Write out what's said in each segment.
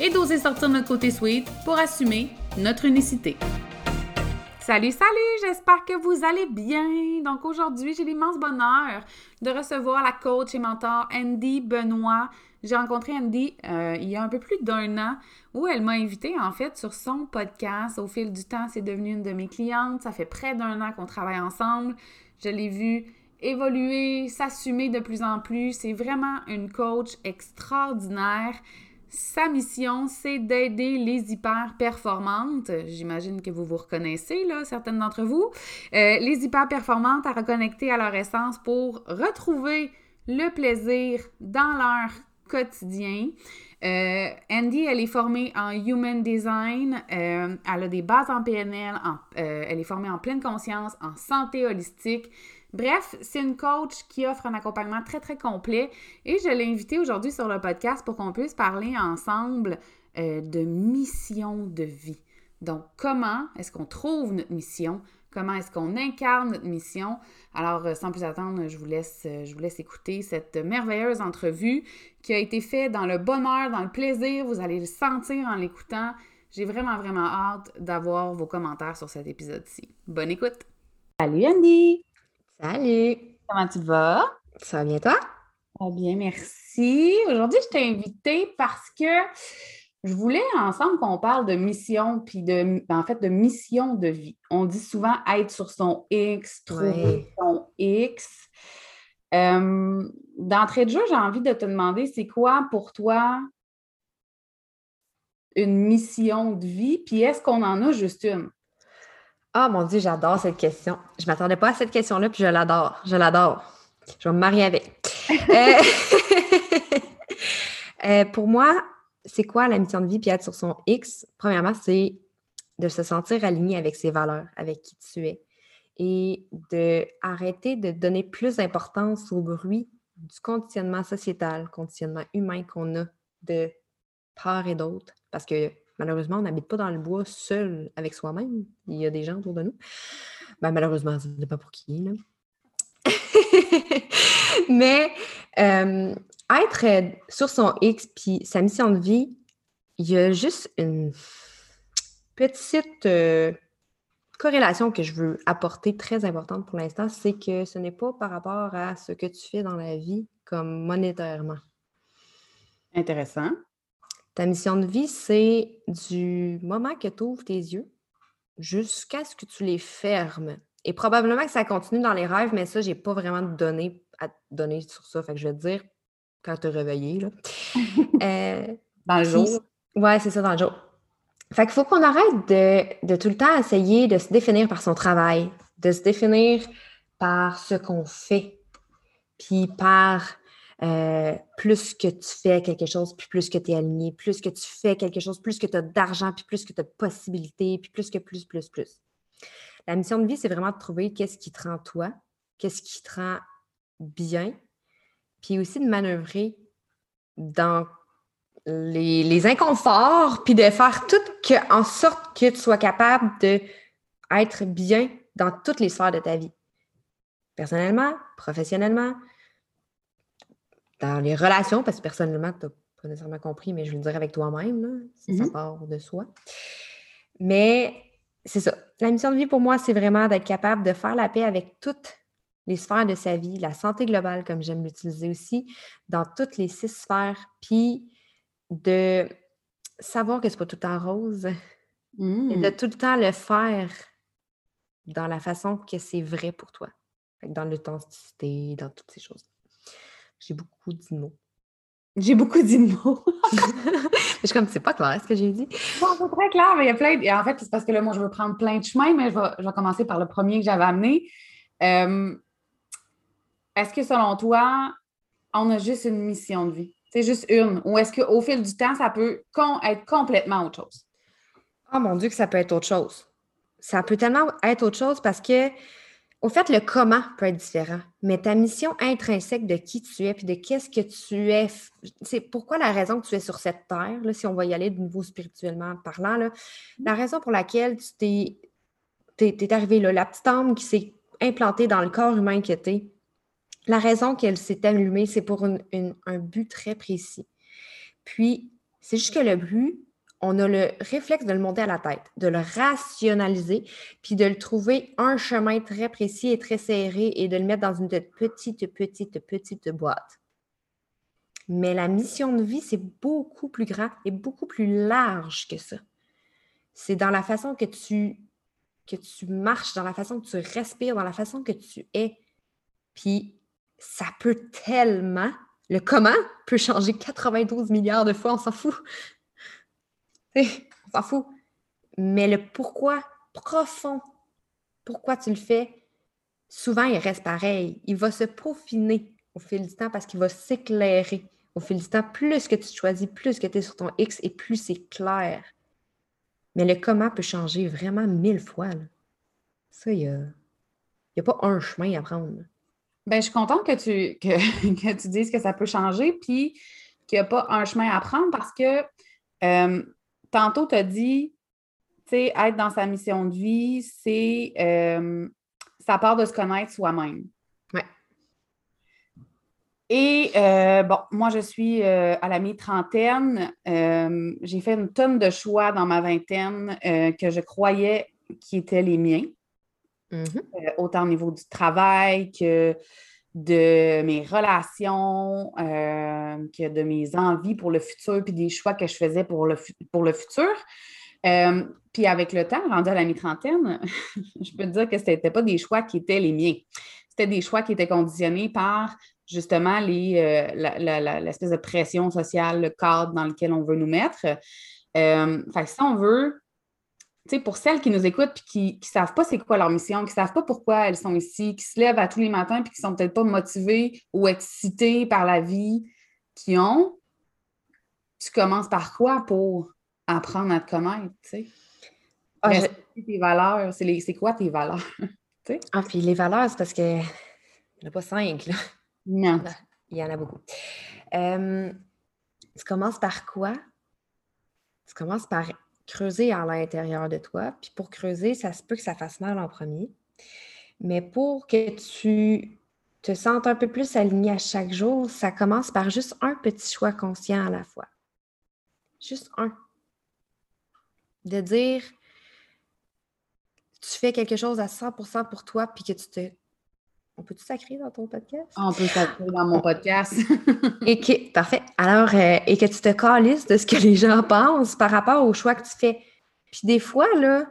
et d'oser sortir notre côté sweet pour assumer notre unicité. Salut, salut, j'espère que vous allez bien. Donc aujourd'hui, j'ai l'immense bonheur de recevoir la coach et mentor Andy Benoît. J'ai rencontré Andy euh, il y a un peu plus d'un an où elle m'a invité en fait sur son podcast. Au fil du temps, c'est devenu une de mes clientes. Ça fait près d'un an qu'on travaille ensemble. Je l'ai vue évoluer, s'assumer de plus en plus. C'est vraiment une coach extraordinaire. Sa mission, c'est d'aider les hyper performantes. J'imagine que vous vous reconnaissez, là, certaines d'entre vous. Euh, les hyper performantes à reconnecter à leur essence pour retrouver le plaisir dans leur quotidien. Euh, Andy, elle est formée en Human Design, euh, elle a des bases en PNL, elle est formée en pleine conscience, en santé holistique. Bref, c'est une coach qui offre un accompagnement très, très complet et je l'ai invitée aujourd'hui sur le podcast pour qu'on puisse parler ensemble euh, de mission de vie. Donc, comment est-ce qu'on trouve notre mission? Comment est-ce qu'on incarne notre mission? Alors, euh, sans plus attendre, je vous, laisse, euh, je vous laisse écouter cette merveilleuse entrevue qui a été faite dans le bonheur, dans le plaisir. Vous allez le sentir en l'écoutant. J'ai vraiment, vraiment hâte d'avoir vos commentaires sur cet épisode-ci. Bonne écoute! Salut Andy! Salut! Comment tu vas? Ça va bien toi? Ça bien, merci. Aujourd'hui, je t'ai invitée parce que je voulais ensemble qu'on parle de mission, puis de, en fait, de mission de vie. On dit souvent être sur son X, trouver son X. Euh, d'entrée de jeu, j'ai envie de te demander, c'est quoi pour toi une mission de vie, puis est-ce qu'on en a juste une? Ah mon Dieu, j'adore cette question. Je ne m'attendais pas à cette question-là, puis je l'adore. Je l'adore. Je vais me marier avec. Euh, euh, pour moi, c'est quoi la mission de vie puis être sur son X? Premièrement, c'est de se sentir aligné avec ses valeurs, avec qui tu es. Et d'arrêter de donner plus d'importance au bruit du conditionnement sociétal, conditionnement humain qu'on a de part et d'autre. Parce que Malheureusement, on n'habite pas dans le bois seul avec soi-même. Il y a des gens autour de nous. Ben, malheureusement, ce n'est pas pour qui. Là. Mais euh, être euh, sur son X puis sa mission de vie, il y a juste une petite euh, corrélation que je veux apporter très importante pour l'instant, c'est que ce n'est pas par rapport à ce que tu fais dans la vie comme monétairement. Intéressant. Ta mission de vie, c'est du moment que tu ouvres tes yeux jusqu'à ce que tu les fermes. Et probablement que ça continue dans les rêves, mais ça, je n'ai pas vraiment de données à te donner sur ça. Fait que je vais te dire quand tu es réveillé. Là. Euh, dans le jour. Oui, c'est ça, dans le jour. Fait qu'il faut qu'on arrête de, de, tout le temps essayer de se définir par son travail, de se définir par ce qu'on fait, puis par euh, plus que tu fais quelque chose, puis plus que tu es aligné, plus que tu fais quelque chose, plus que tu as d'argent, puis plus que tu as de possibilités, puis plus que plus, plus, plus. La mission de vie, c'est vraiment de trouver qu'est-ce qui te rend toi, qu'est-ce qui te rend bien, puis aussi de manœuvrer dans les, inconforts, puis de faire tout en sorte que tu sois capable d'être bien dans toutes les sphères de ta vie. Personnellement, professionnellement, dans les relations, parce que personnellement, tu n'as pas nécessairement compris, mais je vais le dire avec toi-même, ça mm-hmm. part de soi. Mais c'est ça. La mission de vie pour moi, c'est vraiment d'être capable de faire la paix avec toutes les sphères de sa vie, la santé globale, comme j'aime l'utiliser aussi, dans toutes les six sphères, puis de savoir que ce n'est pas tout en rose et de mm. tout le temps le faire dans la façon que c'est vrai pour toi, dans l'authenticité, dans toutes ces choses. J'ai beaucoup dit mots. J'ai beaucoup dit mots. je suis comme, c'est pas clair ce que j'ai dit. Bon, c'est très clair, mais il y a plein. De... En fait, c'est parce que là, moi, je veux prendre plein de chemins, mais je vais, commencer par le premier que j'avais amené. Euh, est-ce que selon toi, on a juste une mission de vie? C'est juste une. Ou est-ce qu'au fil du temps, ça peut être complètement autre chose? Oh mon Dieu, que ça peut être autre chose. Ça peut tellement être autre chose parce que, au fait, le comment peut être différent. Mais ta mission intrinsèque de qui tu es puis de qu'est-ce que tu es, c'est pourquoi la raison que tu es sur cette terre, là, si on va y aller de nouveau spirituellement parlant, là, la raison pour laquelle tu t'es, t'es, arrivé là, la petite âme qui s'est implantée dans le corps humain que tu es, la raison qu'elle s'est allumée, c'est pour un but très précis. Puis, c'est juste que le but, on a le réflexe de le monter à la tête, de le rationaliser, puis de le trouver un chemin très précis et très serré et de le mettre dans une petite, petite, petite boîte. Mais la mission de vie, c'est beaucoup plus grand et beaucoup plus large que ça. C'est dans la façon que tu, marches, dans la façon que tu respires, dans la façon que tu es. Puis ça peut tellement, le comment peut changer 92 milliards de fois, on s'en fout. On s'en fout. Mais le pourquoi profond, pourquoi tu le fais, souvent il reste pareil. Il va se peaufiner au fil du temps parce qu'il va s'éclairer au fil du temps. Plus que tu choisis, plus que tu es sur ton X et plus c'est clair. Mais le comment peut changer vraiment mille fois. Ça, il n'y a, a, pas un chemin à prendre. Ben, je suis contente que tu, que, tu dises que ça peut changer, puis qu'il n'y a pas un chemin à prendre parce que euh, tantôt, tu as dit, tu sais, être dans sa mission de vie, c'est euh, ça part de se connaître soi-même. Oui. Et euh, bon, moi, je suis à la mi-trentaine. j'ai fait une tonne de choix dans ma vingtaine que je croyais qui étaient les miens. Mm-hmm. Euh, autant au niveau du travail que de mes relations, euh, que de mes envies pour le futur, puis des choix que je faisais pour le, pour le futur. Euh, puis avec le temps, rendu à la mi-trentaine, je peux te dire que ce n'était pas des choix qui étaient les miens. C'était des choix qui étaient conditionnés par justement les, l'espèce de pression sociale, le cadre dans lequel on veut nous mettre. fait que si on veut pour celles qui nous écoutent et qui ne savent pas c'est quoi leur mission, qui ne savent pas pourquoi elles sont ici, qui se lèvent à tous les matins et qui ne sont peut-être pas motivées ou excitées par la vie qu'ils ont, tu commences par quoi pour apprendre à te connaître, tu sais? Ah, tes valeurs, c'est quoi tes valeurs? ah, puis les valeurs, c'est parce que il n'y en a pas cinq, là. Non. Il y en a beaucoup. Euh, tu commences par quoi? Tu commences par creuser à l'intérieur de toi. Puis pour creuser, ça se peut que ça fasse mal en premier. Mais pour que tu te sentes un peu plus aligné à chaque jour, ça commence par juste un petit choix conscient à la fois. Juste un. De dire, tu fais quelque chose à 100% pour toi, puis que tu te on peut-tu sacrer dans ton podcast? On peut sacrer dans mon podcast. et que, parfait. Alors, euh, et que tu te calisses de ce que les gens pensent par rapport au choix que tu fais. Puis des fois, là,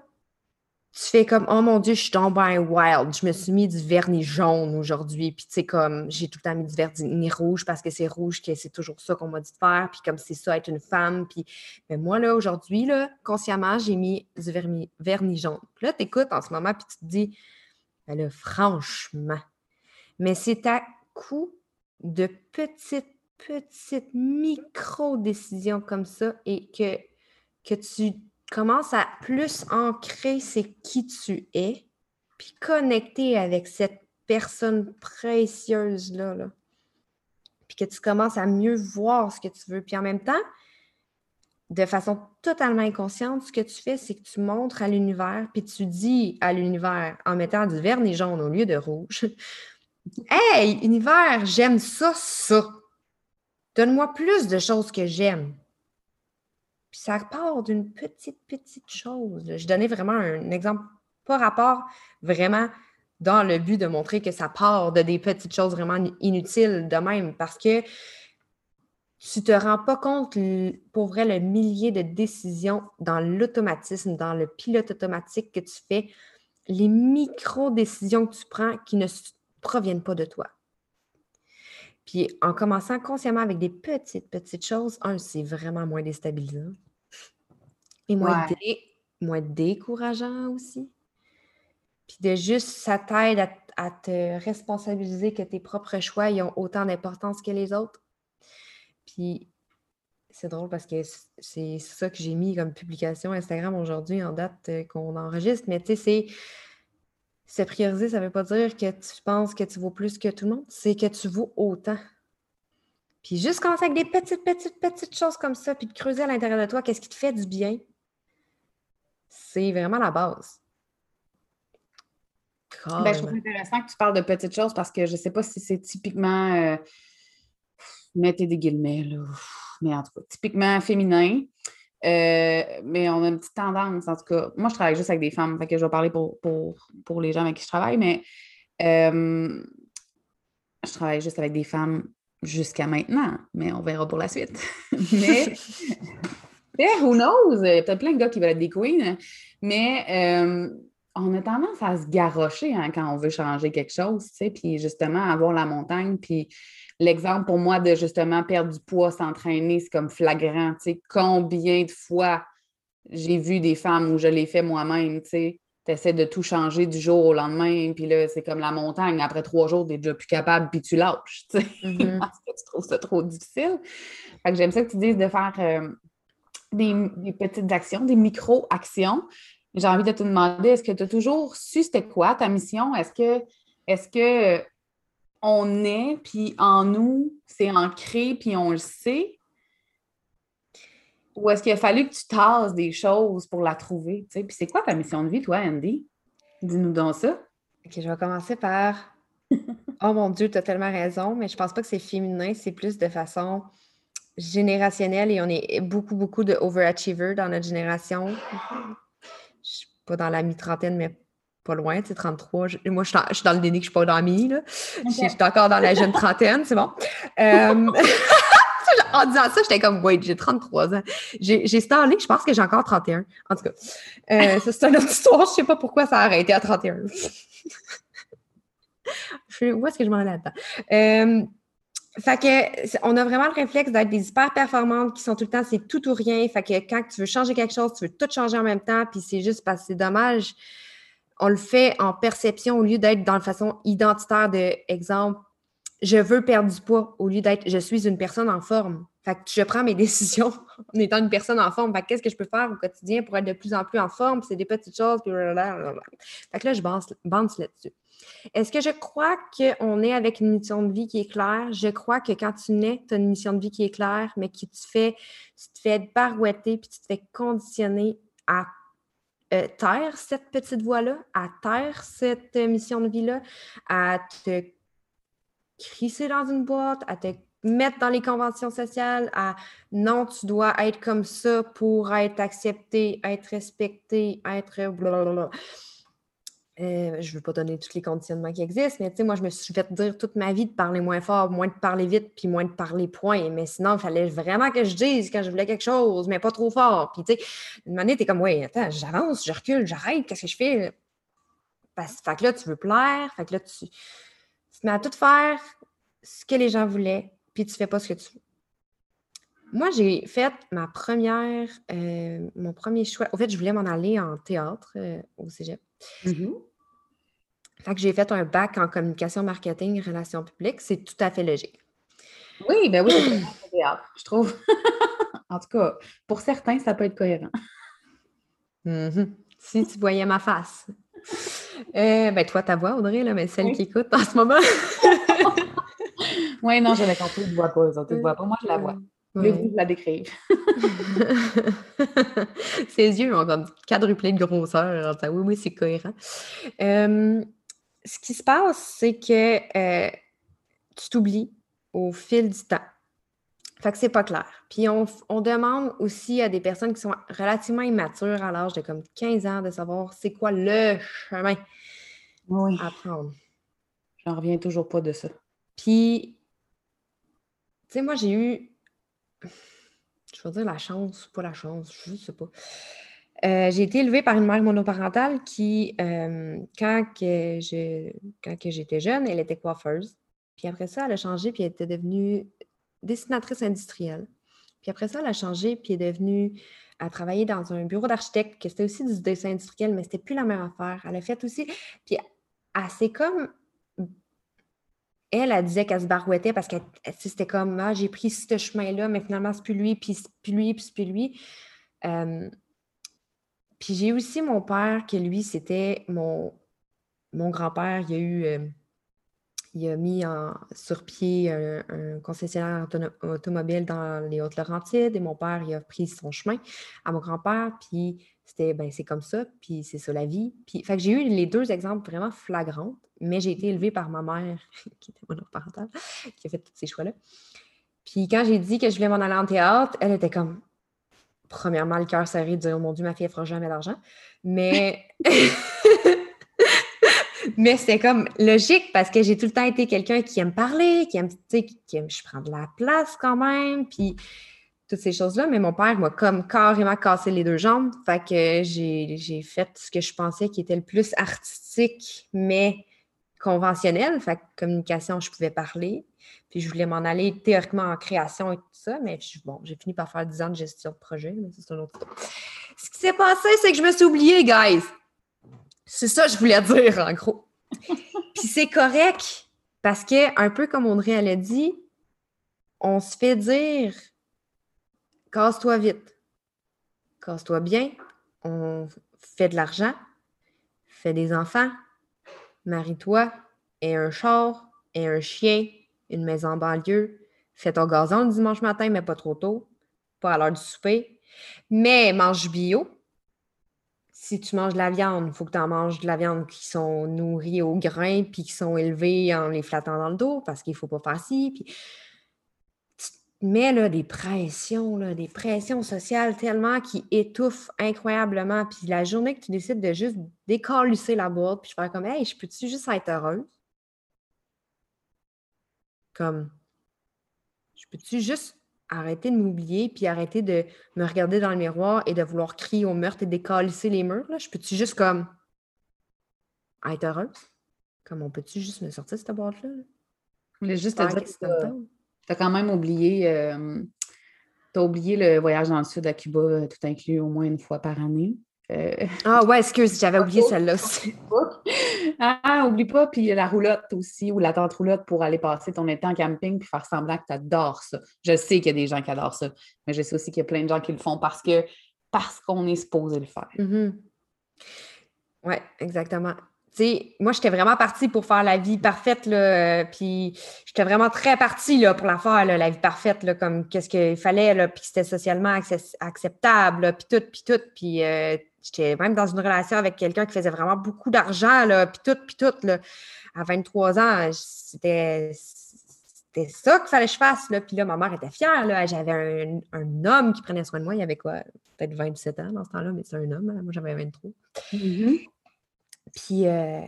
tu fais comme Oh mon Dieu, je suis tombée wild. Je me suis mis du vernis jaune aujourd'hui. Puis tu sais, comme j'ai tout le temps mis du vernis rouge parce que c'est rouge, que c'est toujours ça qu'on m'a dit de faire. Puis comme c'est ça, être une femme. Puis mais moi, là, aujourd'hui, là, consciemment, j'ai mis du vernis, vernis jaune. Puis là, tu écoutes en ce moment, puis tu te dis ben là, franchement, mais c'est à coup de petites, petites micro-décisions comme ça et que, que tu commences à plus ancrer c'est qui tu es, puis connecter avec cette personne précieuse-là. Là. Puis que tu commences à mieux voir ce que tu veux. Puis en même temps, de façon totalement inconsciente, ce que tu fais, c'est que tu montres à l'univers, puis tu dis à l'univers, en mettant du vernis jaune au lieu de rouge, Hey, univers, j'aime ça, ça. Donne-moi plus de choses que j'aime. Puis ça part d'une petite, petite chose. Je donnais vraiment un exemple, pas rapport, vraiment dans le but de montrer que ça part de des petites choses vraiment inutiles de même, parce que tu te rends pas compte, pour vrai, le millier de décisions dans l'automatisme, dans le pilote automatique que tu fais, les micro-décisions que tu prends qui ne proviennent pas de toi. Puis en commençant consciemment avec des petites, petites choses, un, c'est vraiment moins déstabilisant. Et moins, moins décourageant aussi. Puis de juste, ça t'aide à, te responsabiliser que tes propres choix ils ont autant d'importance que les autres. Puis c'est drôle parce que c'est ça que j'ai mis comme publication Instagram aujourd'hui en date euh, qu'on enregistre. Mais tu sais, c'est se prioriser, ça ne veut pas dire que tu penses que tu vaux plus que tout le monde, c'est que tu vaux autant. Puis juste commencer avec des petites, petites, petites choses comme ça, puis de creuser à l'intérieur de toi, qu'est-ce qui te fait du bien, c'est vraiment la base. Ben, je trouve intéressant que tu parles de petites choses parce que je ne sais pas si c'est typiquement, euh, mettez des guillemets, là, mais en tout cas, typiquement féminin. Euh, mais on a une petite tendance, en tout cas. Moi, je travaille juste avec des femmes, fait que je vais parler pour, pour, les gens avec qui je travaille, mais euh, je travaille juste avec des femmes jusqu'à maintenant, mais on verra pour la suite. mais, who knows? Il y a peut-être plein de gars qui veulent être des queens, mais euh, on a tendance à se garrocher hein, quand on veut changer quelque chose, tu sais, puis justement avoir la montagne, puis l'exemple pour moi de justement perdre du poids, s'entraîner, c'est comme flagrant. Tu sais, combien de fois j'ai vu des femmes où je l'ai fait moi-même, tu sais, essaies de tout changer du jour au lendemain, puis là, c'est comme la montagne. Après trois jours, tu n'es déjà plus capable, puis tu lâches, tu sais, mm-hmm. parce que tu trouves ça trop difficile. Fait que j'aime ça que tu dises de faire euh, des, des, petites actions, des micro-actions. J'ai envie de te demander, est-ce que tu as toujours su c'était quoi ta mission? Est-ce que, est-ce que on est, puis en nous, c'est ancré, puis on le sait? Ou est-ce qu'il a fallu que tu tasses des choses pour la trouver? Puis c'est quoi ta mission de vie, toi, Andy? Dis-nous donc ça. OK, je vais commencer par Oh mon Dieu, tu as tellement raison, mais je pense pas que c'est féminin, c'est plus de façon générationnelle et on est beaucoup, beaucoup de overachievers dans notre génération. Je suis pas dans la mi-trentaine, mais pas loin, tu sais, 33. moi, je suis, dans le déni que je suis pas dans mi, là. Je, suis encore dans la jeune trentaine, c'est bon. Euh, en disant ça, j'étais comme, wait, j'ai 33 ans. J'ai stallé, je pense que j'ai encore 31. En tout cas, euh, ça, c'est une autre histoire. Je sais pas pourquoi ça a arrêté à 31. où est-ce que je m'en allais là-dedans? Euh, fait que on a vraiment le réflexe d'être des hyper performantes qui sont tout le temps, c'est tout ou rien. Fait que quand tu veux changer quelque chose, tu veux tout changer en même temps, puis c'est juste parce que c'est dommage on le fait en perception au lieu d'être dans la façon identitaire de exemple, je veux perdre du poids au lieu d'être je suis une personne en forme. Fait que je prends mes décisions en étant une personne en forme. Qu'est-ce que je peux faire au quotidien pour être de plus en plus en forme? C'est des petites choses. Puis Fait que là, je bande là-dessus. Est-ce que je crois qu'on est avec une mission de vie qui est claire? Je crois que quand tu nais, tu as une mission de vie qui est claire, mais qui te fait, tu te fais barouetter puis tu te fais conditionner à euh, taire cette petite voix-là, à taire cette euh, mission de vie-là, à te crisser dans une boîte, à te mettre dans les conventions sociales, à non, tu dois être comme ça pour être accepté, être respecté, être blablabla. Euh, je ne veux pas donner tous les conditionnements qui existent, mais tu sais, moi, je me suis fait dire toute ma vie de parler moins fort, moins de parler vite, puis moins de parler point. Mais sinon, il fallait vraiment que je dise quand je voulais quelque chose, mais pas trop fort. Puis tu sais, une manière, tu es comme, oui, attends, j'avance, je recule, j'arrête, qu'est-ce que je fais? Parce, fait que là, tu veux plaire, fait que là, tu, tu te mets à tout faire ce que les gens voulaient, puis tu fais pas ce que tu veux. Moi, j'ai fait ma première, euh, mon premier choix. En fait, je voulais m'en aller en théâtre euh, au cégep. Mm-hmm. Fait que j'ai fait un bac en communication, marketing, relations publiques. C'est tout à fait logique. Oui, ben oui, je trouve. en tout cas, pour certains, ça peut être cohérent. Mm-hmm. Si tu voyais ma face. Euh, ben toi, ta voix, Audrey, là, mais celle qui écoute en ce moment. oui, non, j'avais compris, tu ne vois pas, tu ne vois pas. Moi, je la vois. Je vous la décrire. Ses yeux ont comme quadruplé de grosseur. Oui, oui, c'est cohérent. Euh, ce qui se passe, c'est que euh, tu t'oublies au fil du temps. Fait que c'est pas clair. Puis on, demande aussi à des personnes qui sont relativement immatures à l'âge de comme 15 ans de savoir c'est quoi le chemin à prendre. J'en reviens toujours pas de ça. Puis, tu sais, moi, j'ai eu je veux dire la chance, pas la chance, je ne sais pas. Euh, j'ai été élevée par une mère monoparentale qui, euh, quand, que j'étais jeune, elle était coiffeuse. Puis après ça, elle a changé, puis elle était devenue dessinatrice industrielle. Puis après ça, elle a changé, puis est devenue à travailler dans un bureau d'architecte, que c'était aussi du dessin industriel, mais c'était plus la même affaire. Elle a fait aussi. Puis elle s'est comme elle, elle disait qu'elle se barouettait parce que c'était comme ah, j'ai pris ce chemin-là, mais finalement, c'est plus lui, puis c'est plus lui, puis c'est plus lui. Puis j'ai aussi mon père, que lui, c'était mon, mon grand-père. Il a eu. Il a mis sur pied un, concessionnaire automobile dans les Hautes-Laurentides et mon père, il a pris son chemin à mon grand-père. Puis c'était, ben, c'est comme ça, puis c'est ça la vie. Puis, fait que j'ai eu les deux exemples vraiment flagrants, mais j'ai été élevée par ma mère, qui était monoparentale, qui a fait tous ces choix-là. Puis quand j'ai dit que je voulais m'en aller en théâtre, elle était comme, premièrement, le cœur serré de dire, oh mon Dieu, ma fille, elle fera jamais d'argent. Mais. mais c'est comme logique parce que j'ai tout le temps été quelqu'un qui aime parler, qui aime, tu sais, qui aime, je prends de la place quand même. Puis toutes ces choses-là, mais mon père m'a comme carrément cassé les deux jambes. Fait que j'ai fait ce que je pensais qui était le plus artistique, mais conventionnel. Fait que communication, je pouvais parler. Puis je voulais m'en aller théoriquement en création et tout ça, mais bon, j'ai fini par faire 10 ans de gestion de projet, mais c'est un autre Ce qui s'est passé, c'est que je me suis oubliée, guys. C'est ça que je voulais dire, en gros. Puis c'est correct, parce que, un peu comme Audrey, elle a dit, on se fait dire casse-toi vite, casse-toi bien, on fait de l'argent, fais des enfants, marie-toi, et un char, et un chien, une maison banlieue, fais ton gazon le dimanche matin, mais pas trop tôt, pas à l'heure du souper, mais mange bio. Si tu manges de la viande, il faut que tu en manges de la viande qui sont nourries au grain puis qui sont élevées en les flattant dans le dos parce qu'il ne faut pas faire ci. Mais là, des pressions, là, des pressions sociales tellement qui étouffent incroyablement. Puis la journée que tu décides de juste décalisser la boîte, puis je fais comme, hey, je peux-tu juste être heureuse? Comme, je peux-tu juste arrêter de m'oublier, puis arrêter de me regarder dans le miroir et de vouloir crier au meurtre et décalisser les murs? Là? Je peux-tu juste comme être heureuse? Comme, on peut-tu juste me sortir de cette boîte-là? Je voulais juste te dire tu as quand même oublié, euh, as oublié le voyage dans le sud à Cuba, euh, tout inclus au moins une fois par année. Euh, ah ouais, excuse, j'avais oublié celle-là aussi. ah, oublie pas, puis la roulotte aussi, ou la tente roulotte pour aller passer ton été en camping puis faire semblant que tu adores ça. Je sais qu'il y a des gens qui adorent ça, mais je sais aussi qu'il y a plein de gens qui le font parce que parce qu'on est supposé le faire. Mm-hmm. Oui, exactement moi, j'étais vraiment partie pour faire la vie parfaite, là, puis j'étais vraiment très partie là, pour la faire, la vie parfaite, là, comme qu'est-ce qu'il fallait, là, puis c'était socialement acceptable, puis tout, puis tout. Puis euh, j'étais même dans une relation avec quelqu'un qui faisait vraiment beaucoup d'argent, puis tout, puis tout. Là. À 23 ans, c'était ça qu'il fallait que je fasse. Là. Puis là, ma mère était fière. J'avais un, homme qui prenait soin de moi. Il avait quoi? Peut-être 27 ans dans ce temps-là, mais c'est un homme. Moi, j'avais 23. Puis euh,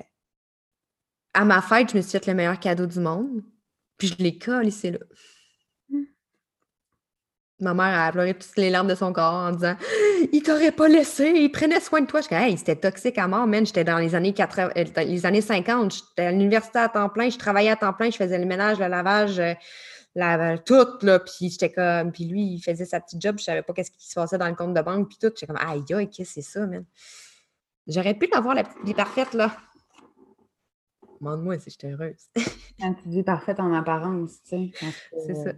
à ma fête, je me suis fait le meilleur cadeau du monde. Puis je l'ai collé, c'est là. Hmm. Ma mère a pleuré toutes les larmes de son corps en disant Il t'aurait pas laissé, il prenait soin de toi. Je disais Hey, c'était toxique à mort, man. J'étais dans les années 80, euh, les années 50, j'étais à l'université à temps plein, je travaillais à temps plein, je faisais le ménage, le lavage, euh, la, tout, là. Puis j'étais comme, puis lui, il faisait sa petite job, je savais pas qu'est-ce qui se passait dans le compte de banque, puis tout. J'étais comme Aïe, aïe, qu'est-ce que c'est ça, man? J'aurais pu l'avoir, la petite vie parfaite, là. Demande-moi si j'étais heureuse. Quand tu dis parfaite en apparence, tu sais. C'est ça.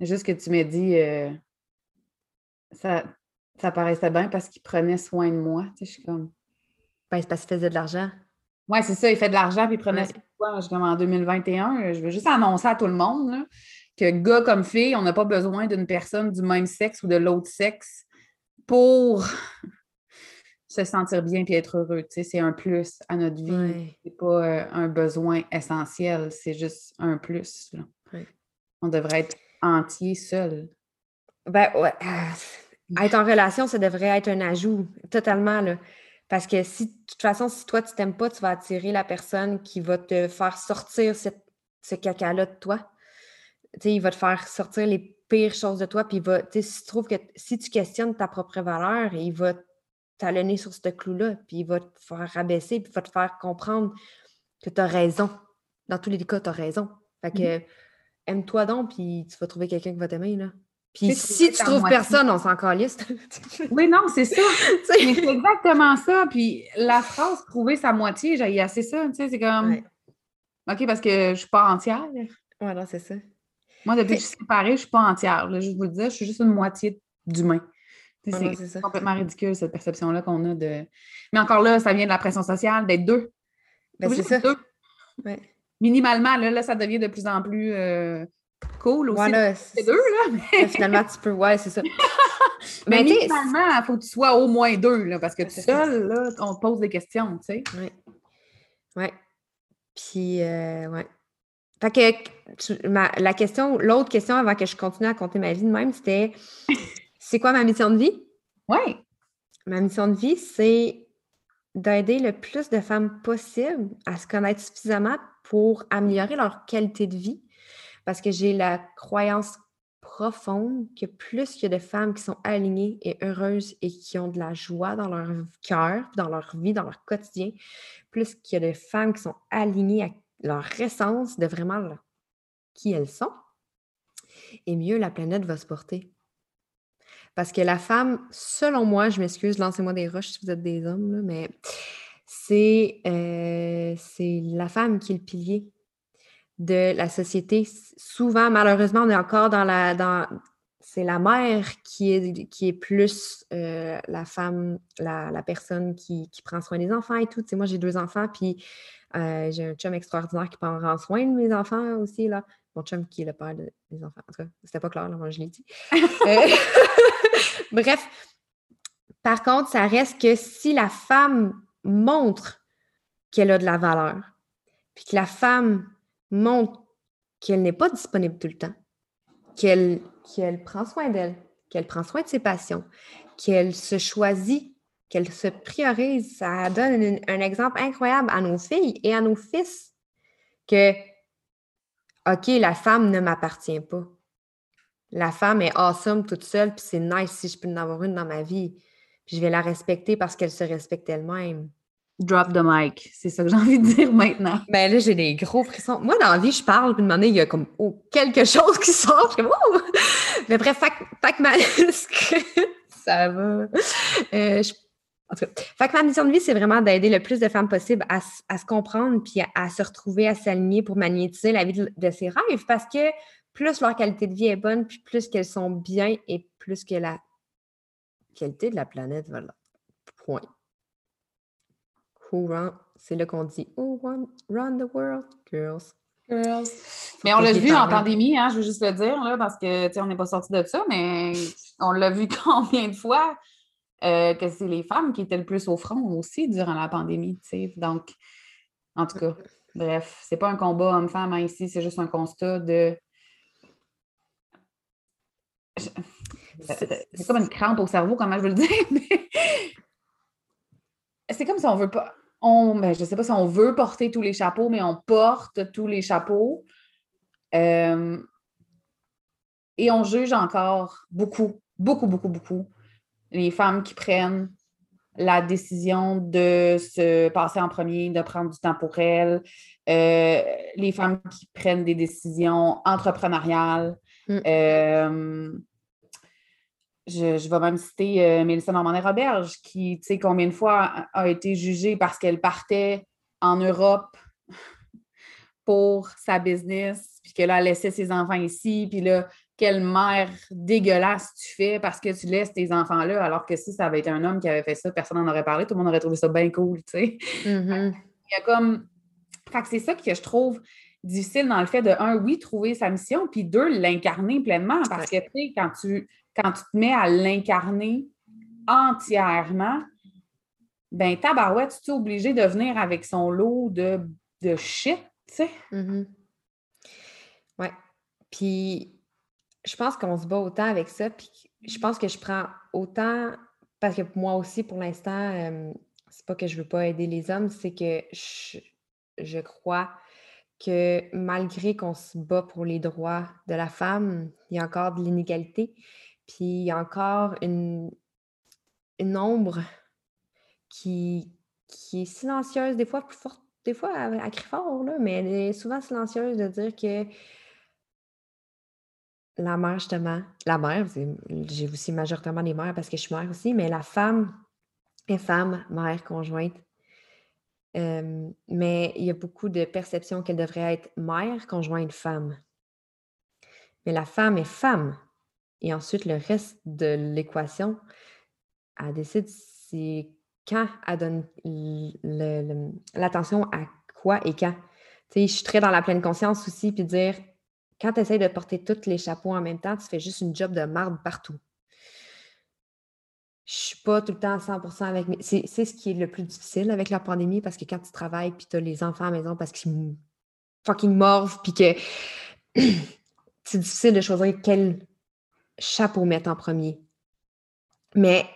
Juste que tu m'as dit, euh, ça, ça paraissait bien parce qu'il prenait soin de moi. Tu sais, je suis comme. Ben, c'est parce qu'il faisait de l'argent. Oui, c'est ça, il fait de l'argent puis il prenait soin de moi. Je comme en 2021, je veux juste annoncer à tout le monde là, que gars comme fille, on n'a pas besoin d'une personne du même sexe ou de l'autre sexe pour se sentir bien et être heureux. c'est un plus à notre vie. Ce C'est pas euh, un besoin essentiel, c'est juste un plus. On devrait être entier seul. Ben ouais. Euh, être en relation, ça devrait être un ajout, totalement. Là. Parce que si, de toute façon, si toi, tu t'aimes pas, tu vas attirer la personne qui va te faire sortir ce caca-là de toi. il va te faire sortir les pires choses de toi, puis il va, si tu trouves que si tu questionnes ta propre valeur, il va talonner sur ce clou-là, puis il va te faire rabaisser, puis il va te faire comprendre que tu as raison. Dans tous les cas, tu as raison. Fait que mmh. aime-toi donc, puis tu vas trouver quelqu'un qui va t'aimer, là. Puis si tu trouves personne, on s'en calisse. oui, non, c'est ça. c'est exactement ça. Puis la phrase « trouver sa moitié », j'ai assez ça. Tu sais, c'est comme... OK, parce que je suis pas entière. Ouais, non, c'est ça. Moi, depuis que je suis séparée, je suis pas entière. Là, je vous le dire, je suis juste une moitié d'humain. C'est complètement ridicule, cette perception-là qu'on a de. Mais encore là, ça vient de la pression sociale, d'être deux. Ben, c'est ça. deux. Ouais. Minimalement, là, là, ça devient de plus en plus euh, cool aussi. Voilà, C'est deux, là. Mais finalement, tu peux. Ouais, c'est ça. Mais Mais tu sais, minimalement, il faut que tu sois au moins deux, là, parce que tout seul, là, on te pose des questions, tu sais. Ouais. Ouais. Puis, euh, ouais. Fait que tu- ma- la question, l'autre question avant que je continue à compter ma vie de même, c'était c'est quoi ma mission de vie? Oui. Ma mission de vie, c'est d'aider le plus de femmes possible à se connaître suffisamment pour améliorer leur qualité de vie. Parce que j'ai la croyance profonde que plus il y a de femmes qui sont alignées et heureuses et qui ont de la joie dans leur cœur, dans leur vie, dans leur quotidien, plus qu'il y a de femmes qui sont alignées à leur essence de vraiment qui elles sont, et mieux la planète va se porter. Parce que la femme, selon moi, je m'excuse, lancez-moi des roches si vous êtes des hommes, là, mais c'est euh, la femme qui est le pilier de la société. Souvent, malheureusement, on est encore dans la. C'est la mère qui est, qui est plus euh, la femme, la, la personne qui, qui prend soin des enfants et tout. Tu sais, moi, j'ai deux enfants, puis euh, j'ai un chum extraordinaire qui prend soin de mes enfants aussi. Là. Mon chum qui est le père de- des enfants. En tout cas, c'était pas clair, là, moi, je l'ai dit. Euh, Bref, par contre, ça reste que si la femme montre qu'elle a de la valeur, puis que la femme montre qu'elle n'est pas disponible tout le temps, qu'elle qu'elle prend soin d'elle, qu'elle prend soin de ses passions, qu'elle se choisit, qu'elle se priorise, ça donne un, un exemple incroyable à nos filles et à nos fils que, OK, la femme ne m'appartient pas. La femme est awesome toute seule, puis c'est nice si je peux en avoir une dans ma vie. Puis je vais la respecter parce qu'elle se respecte elle-même. Drop the mic. C'est ça que j'ai envie de dire maintenant. Ben là, j'ai des gros frissons. Moi, dans la vie, je parle, puis de moment donné, il y a comme oh, quelque chose qui sort. Je suis comme, oh! Mais bref, fait que ma... ça va? Euh, je- En tout cas, fait que ma mission de vie, c'est vraiment d'aider le plus de femmes possible à, à se comprendre, puis à, à se retrouver, à s'aligner pour magnétiser la vie de, de ses rêves. Parce que plus leur qualité de vie est bonne, puis plus qu'elles sont bien et plus que la qualité de la planète va là. Point. Who run? C'est là qu'on dit Who run, run the world, girls? Girls. Mais on l'a vu en pandémie, hein, je veux juste le dire, là, parce que on n'est pas sorti de ça, mais on l'a vu combien de fois? Euh, que c'est les femmes qui étaient le plus au front aussi durant la pandémie. tu sais. Donc, en tout cas, bref, c'est pas un combat homme-femme hein, ici, c'est juste un constat de. Je- C'est- C'est comme une crampe au cerveau, comment je veux le dire, mais c'est comme si on veut pas. On, ben, je ne sais pas si on veut porter tous les chapeaux, mais on porte tous les chapeaux. Euh, et on juge encore beaucoup, beaucoup, beaucoup, beaucoup les femmes qui prennent la décision de se passer en premier, de prendre du temps pour elles, euh, les femmes qui prennent des décisions entrepreneuriales. Mm. Euh, je, je vais même citer euh, Mélissa Normandin-Roberge, qui, tu sais, combien de fois a, a été jugée parce qu'elle partait en Europe pour sa business, puis qu'elle a laissé ses enfants ici, puis là, quelle mère dégueulasse tu fais parce que tu laisses tes enfants là, alors que si ça avait été un homme qui avait fait ça, personne n'en aurait parlé, tout le monde aurait trouvé ça bien cool, tu sais. Mhm. Il y a comme. Fait que c'est ça que je trouve difficile dans le fait de, un, oui, trouver sa mission, puis deux, l'incarner pleinement. Parce que, tu sais, quand tu, quand tu te mets à l'incarner entièrement, ben tabarouette, tu es obligé de venir avec son lot de, de shit, tu sais. Mhm. Ouais. Puis, je pense qu'on se bat autant avec ça. Puis, je pense que je prends autant. Parce que moi aussi, pour l'instant, euh, c'est pas que je veux pas aider les hommes, c'est que je, je crois que malgré qu'on se bat pour les droits de la femme, il y a encore de l'inégalité. Puis, il y a encore une, une ombre qui, qui est silencieuse, des fois plus forte, des fois elle, elle crie fort, là, mais elle est souvent silencieuse de dire que la mère, justement, la mère, j'ai aussi majoritairement des mères parce que je suis mère aussi, mais la femme est femme, mère, conjointe. Euh, mais il y a beaucoup de perceptions qu'elle devrait être mère, conjointe, femme. Mais la femme est femme. Et ensuite, le reste de l'équation, elle décide c'est quand elle donne l'attention à quoi et quand. Je suis très dans la pleine conscience aussi, puis dire, quand tu essaies de porter tous les chapeaux en même temps, tu fais juste une job de marde partout. Je suis pas tout le temps à 100 avec mes... C'est ce qui est le plus difficile avec la pandémie parce que quand tu travailles puis tu as les enfants à la maison parce qu'ils fucking mordent puis que c'est difficile de choisir quel chapeau mettre en premier. Mais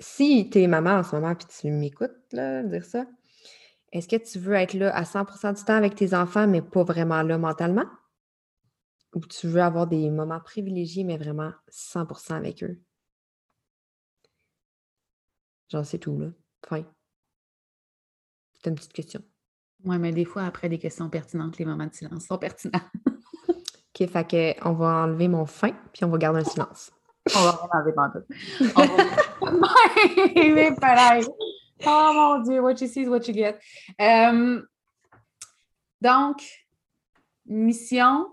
si tu es maman en ce moment puis tu m'écoutes dire ça, est-ce que tu veux être là à 100 du temps avec tes enfants, mais pas vraiment là mentalement? Ou tu veux avoir des moments privilégiés, mais vraiment 100% avec eux? J'en sais tout, là. Fin. C'est une petite question. Oui, mais des fois, après des questions pertinentes, les moments de silence sont pertinents. OK, fait que on va enlever mon fin, puis on va garder un silence. On va enlever mon tout. mais pareil. Oh mon Dieu, what you see is what you get. Euh, donc, mission,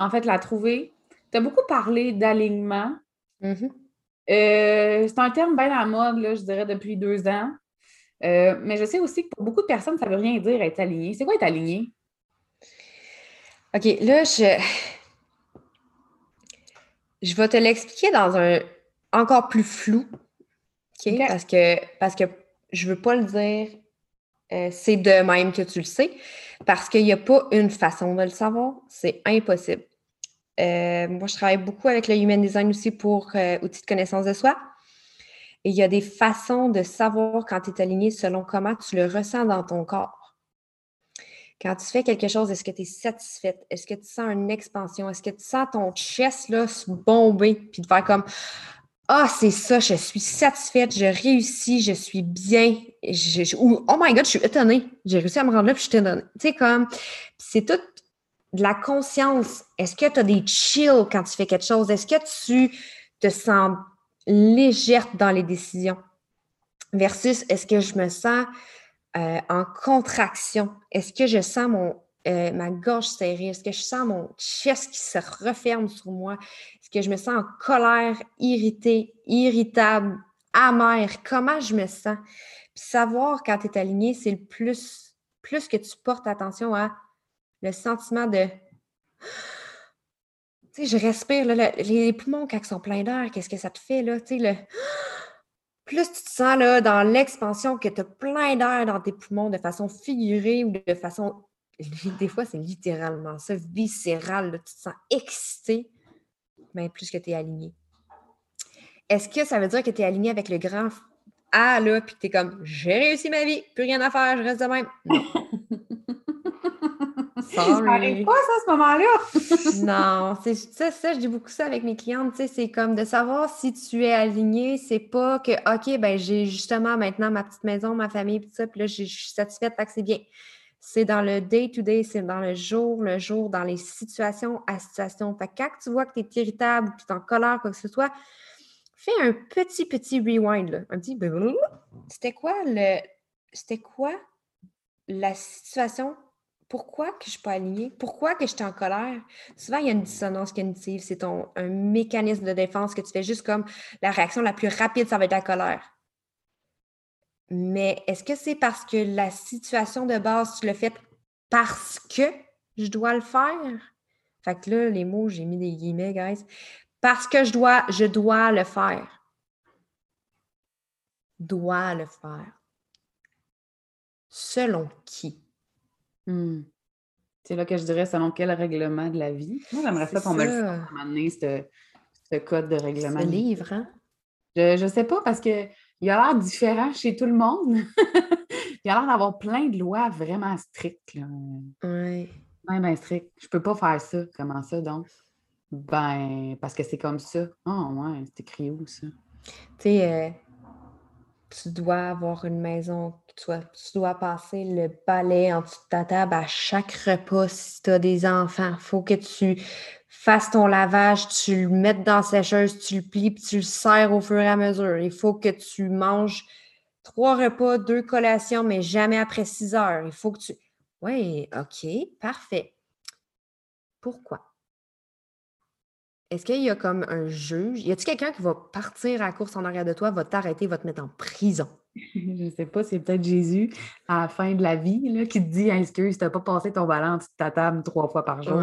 en fait, la trouver. Tu as beaucoup parlé d'alignement. Mm-hmm. Euh, c'est un terme bien à la mode, là, je dirais, depuis deux ans. Euh, mais je sais aussi que pour beaucoup de personnes, ça ne veut rien dire être aligné. C'est quoi être aligné? OK, là, je, je vais te l'expliquer dans un encore plus flou. OK? Parce que, parce que je ne veux pas le dire, euh, c'est de même que tu le sais, parce qu'il n'y a pas une façon de le savoir. C'est impossible. Euh, moi, je travaille beaucoup avec le Human Design aussi pour euh, outils de connaissance de soi. Et il y a des façons de savoir quand tu es aligné selon comment tu le ressens dans ton corps. Quand tu fais quelque chose, est-ce que tu es satisfaite? Est-ce que tu sens une expansion? Est-ce que tu sens ton chest là, se bomber puis de faire comme ah, c'est ça, je suis satisfaite, je réussis, je suis bien. ou, oh my God, je suis étonnée. J'ai réussi à me rendre là, puis je suis étonnée. Tu sais, comme, c'est tout de la conscience. Est-ce que tu as des chills quand tu fais quelque chose? Est-ce que tu te sens légère dans les décisions? Versus, est-ce que je me sens euh, en contraction? Est-ce que je sens mon, euh, ma gorge serrée? Est-ce que je sens mon chest qui se referme sur moi? Est-ce que je me sens en colère, irritée, irritable, amère? Comment je me sens? Puis savoir quand tu es aligné, c'est le plus, plus que tu portes attention à le sentiment de. Tu sais, je respire, là, les poumons, quand ils sont pleins d'air, qu'est-ce que ça te fait, là? Tu sais, le. Plus tu te sens là, dans l'expansion, que tu as plein d'air dans tes poumons de façon figurée ou de façon des fois, c'est littéralement ça, viscéral. tu te sens excité, mais plus que tu es aligné. Est-ce que ça veut dire que tu es aligné avec le grand A, là, puis que tu es comme j'ai réussi ma vie, plus rien à faire, je reste de même? Ça n'arrive pas, ça, à ce moment-là. non, c'est ça, ça, je dis beaucoup ça avec mes clientes, tu sais, c'est comme de savoir si tu es aligné, c'est pas que, OK, ben j'ai justement maintenant ma petite maison, ma famille, tout ça, puis là, je suis satisfaite, fait que c'est bien. C'est dans le day-to-day, c'est dans le jour, le jour, dans les situations à situation. Fait que quand tu vois que tu es irritable ou que tu es en colère, quoi que ce soit, fais un petit, petit rewind, là. un petit c'était quoi le. C'était quoi la situation? Pourquoi que je ne suis pas alignée? Pourquoi que je suis en colère? Souvent, il y a une dissonance cognitive. C'est ton un mécanisme de défense que tu fais juste comme la réaction la plus rapide, ça va être la colère. Mais est-ce que c'est parce que la situation de base, tu l'as fait parce que je dois le faire? Fait que là, les mots, j'ai mis des guillemets, guys. Parce que je dois, je dois le faire. Dois le faire. Selon qui? Hmm. C'est là que je dirais selon quel règlement de la vie. Moi, j'aimerais ça qu'on me le fasse, ce, code de règlement. Ce livre, hein? Je ne sais pas parce que il a l'air différent chez tout le monde. il a l'air d'avoir plein de lois vraiment strictes. Oui. Bien, bien strictes. Je peux pas faire ça. Comment ça, donc? Ben, parce que c'est comme ça. Ah, oh, ouais, c'est écrit où, ça? Tu sais, euh, tu dois avoir une maison, tu dois, tu dois passer le balai en dessous de ta table à chaque repas si tu as des enfants. Il faut que tu fasses ton lavage, tu le mettes dans la sécheuse, tu le plies, puis tu le serres au fur et à mesure. Il faut que tu manges trois repas, deux collations, mais jamais après six heures. Il faut que tu. Oui, OK, parfait. Pourquoi? Est-ce qu'il y a comme un juge? Y a-t-il quelqu'un qui va partir à la course en arrière de toi, va t'arrêter, va te mettre en prison? Je ne sais pas, c'est peut-être Jésus à la fin de la vie là, qui te dit Excuse, tu n'as pas passé ton ballon de ta table trois fois par jour.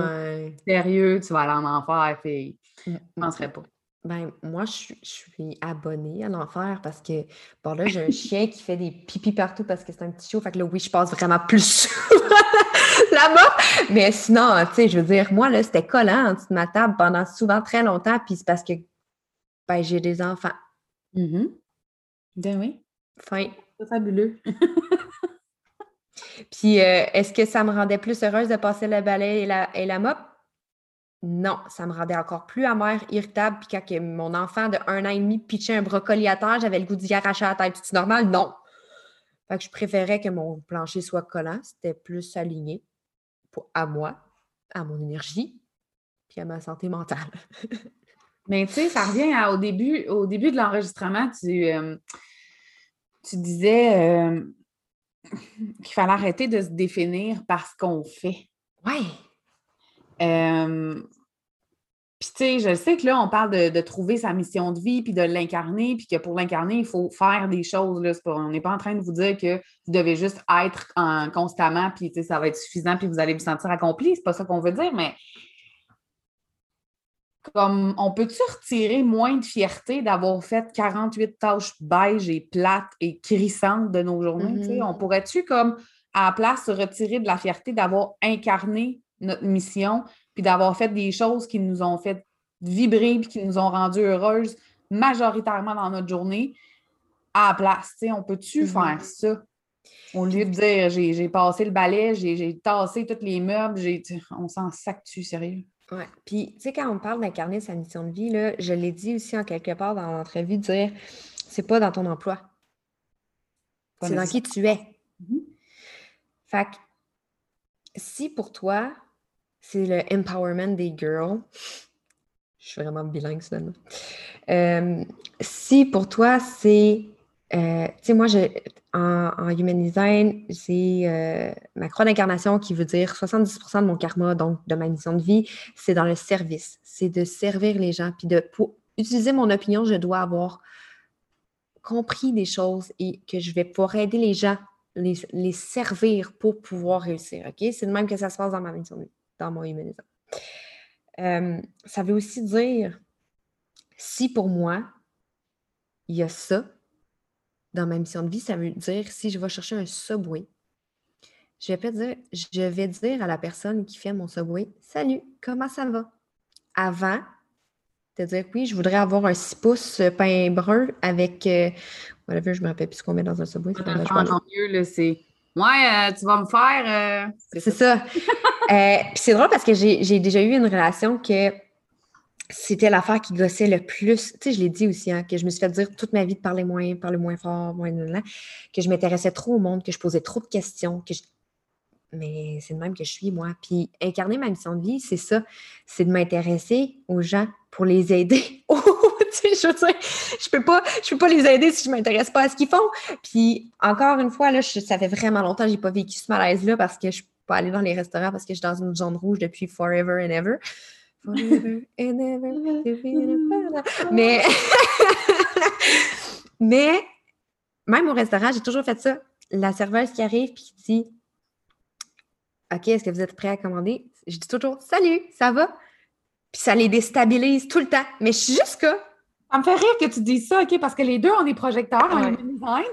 Sérieux, tu vas aller en enfer, fille. Mm, je ne mm, penserais pas. Ben, moi, je, suis abonnée à l'enfer parce que, bon, là, j'ai un chien qui fait des pipis partout parce que c'est un petit chiot. Fait que là, oui, je passe vraiment plus là-bas. Mais sinon, tu sais, je veux dire, moi, là, c'était collant en dessous de ma table pendant souvent très longtemps. Puis c'est parce que, ben, j'ai des enfants. Mm Ben oui. Fin. C'est fabuleux. Puis, euh, est-ce que ça me rendait plus heureuse de passer le balai et la, et la mop? Non, ça me rendait encore plus amère, irritable. Puis quand mon enfant de un an et demi pitchait un brocoli à terre, j'avais le goût d'y arracher la tête. C'est normal? Non. Fait que je préférais que mon plancher soit collant. C'était plus aligné pour, à moi, à mon énergie, puis à ma santé mentale. Mais tu sais, ça revient au, début, au début de l'enregistrement, tu, euh, tu disais euh, qu'il fallait arrêter de se définir par ce qu'on fait. Oui. Euh, puis, tu sais, je sais que là, on parle de, trouver sa mission de vie, puis de l'incarner, puis que pour l'incarner, il faut faire des choses. Là. on n'est pas en train de vous dire que vous devez juste être en, constamment, puis ça va être suffisant, puis vous allez vous sentir accompli. C'est pas ça qu'on veut dire, mais comme on peut-tu retirer moins de fierté d'avoir fait 48 tâches beige et plates et crissantes de nos journées? Mm-hmm. On pourrait-tu, comme à la place, se retirer de la fierté d'avoir incarné notre mission, puis d'avoir fait des choses qui nous ont fait vibrer, puis qui nous ont rendues heureuses majoritairement dans notre journée, à la place. On peut-tu mm-hmm. faire ça? Au lieu de dire j'ai passé le balai, j'ai tassé tous les meubles, on s'en sac-tu, sérieux? Oui. Puis, tu sais, quand on parle d'incarner sa mission de vie, là, je l'ai dit aussi en quelque part dans l'entrevue, dire c'est pas dans ton emploi. C'est dans qui tu es. Mm-hmm. Fait que, si pour toi, c'est le empowerment des girls. Je suis vraiment bilingue, finalement. Euh, si pour toi, c'est. Euh, tu sais, moi, en, Human Design, c'est euh, ma croix d'incarnation qui veut dire 70% de mon karma, donc de ma mission de vie, c'est dans le service. C'est de servir les gens. Puis de, pour utiliser mon opinion, je dois avoir compris des choses et que je vais pouvoir aider les gens, les, les servir pour pouvoir réussir. OK? C'est le même que ça se passe dans ma mission de vie dans mon humanisme. Euh, ça veut aussi dire, si pour moi, il y a ça dans ma mission de vie, ça veut dire si je vais chercher un subway, je vais, dire, je vais dire à la personne qui fait mon subway Salut, comment ça va? Avant de dire oui, je voudrais avoir un 6 pouces pain brun avec. Euh, whatever, je me rappelle plus ce qu'on met dans un subway. C'est mieux, c'est Ouais, euh, tu vas me faire. c'est ça. Euh, puis c'est drôle parce que j'ai déjà eu une relation que c'était l'affaire qui gossait le plus. Tu sais, je l'ai dit aussi, hein, que je me suis fait dire toute ma vie de parler moins, parler moins fort, moins que je m'intéressais trop au monde, que je posais trop de questions, que mais c'est de même que je suis, moi. Puis incarner ma mission de vie, c'est ça. C'est de m'intéresser aux gens pour les aider. je veux dire, je peux pas, je peux pas les aider si je m'intéresse pas à ce qu'ils font. Puis encore une fois, là, ça fait vraiment longtemps que j'ai pas vécu ce malaise-là parce que je pas aller dans les restaurants parce que je suis dans une zone rouge depuis forever and ever. Forever and ever. Mais, mais même au restaurant, j'ai toujours fait ça. La serveuse qui arrive et qui dit OK, est-ce que vous êtes prêt à commander? Je dis toujours Salut, ça va? Puis ça les déstabilise tout le temps. Mais je suis juste. Ça me fait rire que tu dises ça, OK, parce que les deux, on est projecteurs, on est design.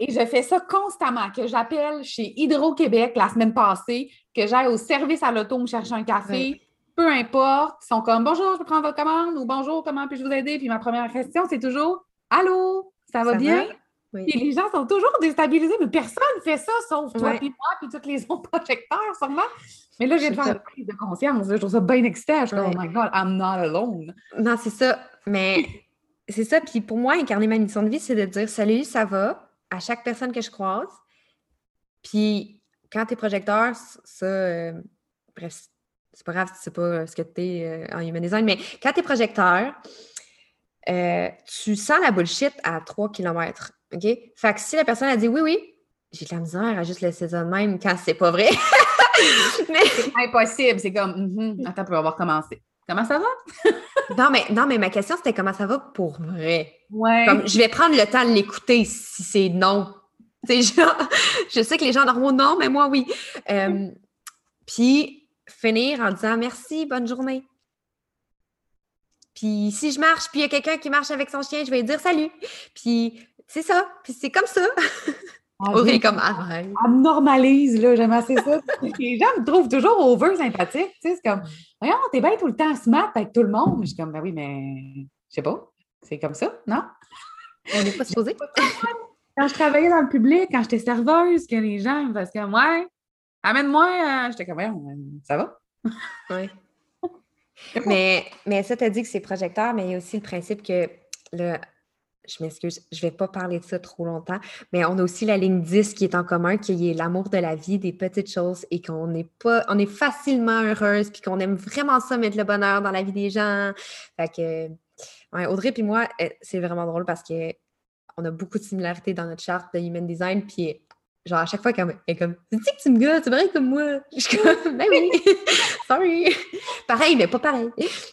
Et je fais ça constamment, que j'appelle chez Hydro-Québec la semaine passée, que j'aille au service à l'auto me chercher un café, peu importe. Ils sont comme Bonjour, je peux prendre votre commande ou Bonjour, comment puis-je vous aider? Puis ma première question, c'est toujours Allô, ça va bien? Et les gens sont toujours déstabilisés, mais personne ne fait ça sauf toi, puis moi, puis tous les autres projecteurs, sûrement. Mais là, j'ai de faire une prise de conscience. Je trouve ça bien excitant. Je suis comme, oh my God, I'm not alone. Non, c'est ça. Mais c'est ça. Puis pour moi, incarner ma mission de vie, c'est de dire Salut, ça va? à chaque personne que je croise. Puis quand tu es projecteur, ça, euh, bref, c'est pas grave si c'est pas ce que tu es euh, en human design, mais quand tu es projecteur, euh, tu sens la bullshit à 3 km. OK? Fait que si la personne a dit oui, oui, j'ai de la misère à juste laisser ça de même quand c'est pas vrai. C'est impossible. C'est comme, mm-hmm, attends, on peut avoir commencé. Comment ça va? Non, mais, non, mais ma question, c'était comment ça va pour vrai? Ouais. Comme, je vais prendre le temps de l'écouter si c'est non. Genre, je sais que les gens diront non, mais moi, oui. Euh, puis, finir en disant merci, bonne journée. Puis, si je marche, puis il y a quelqu'un qui marche avec son chien, je vais lui dire salut. Puis, c'est ça. Puis, c'est comme ça. Ah, oui, comme Elle me normalise, là, j'aime assez ça. les gens me trouvent toujours over sympathique. Tu sais, c'est comme, voyons, t'es bien tout le temps smart avec tout le monde. Je suis comme, ben oui, mais je sais pas. C'est comme ça, non? On n'est pas supposé. quand je travaillais dans le public, quand j'étais serveuse, que les gens, parce que, ouais, amène-moi, euh, j'étais comme, ça va? Oui. mais, mais ça, tu as dit que c'est projecteur, mais il y a aussi le principe que le, je m'excuse, je ne vais pas parler de ça trop longtemps, mais on a aussi la ligne 10 qui est en commun, qui est l'amour de la vie, des petites choses et qu'on est pas, on est facilement heureuse puis qu'on aime vraiment ça, mettre le bonheur dans la vie des gens. Fait que, Audrey puis moi, eh, c'est vraiment drôle parce que on a beaucoup de similarités dans notre charte de Human Design, puis genre à chaque fois qu'elle est comme tu dis que tu me gars, c'est vrai comme moi. Je suis comme ben oui, sorry. Pareil, mais pas pareil.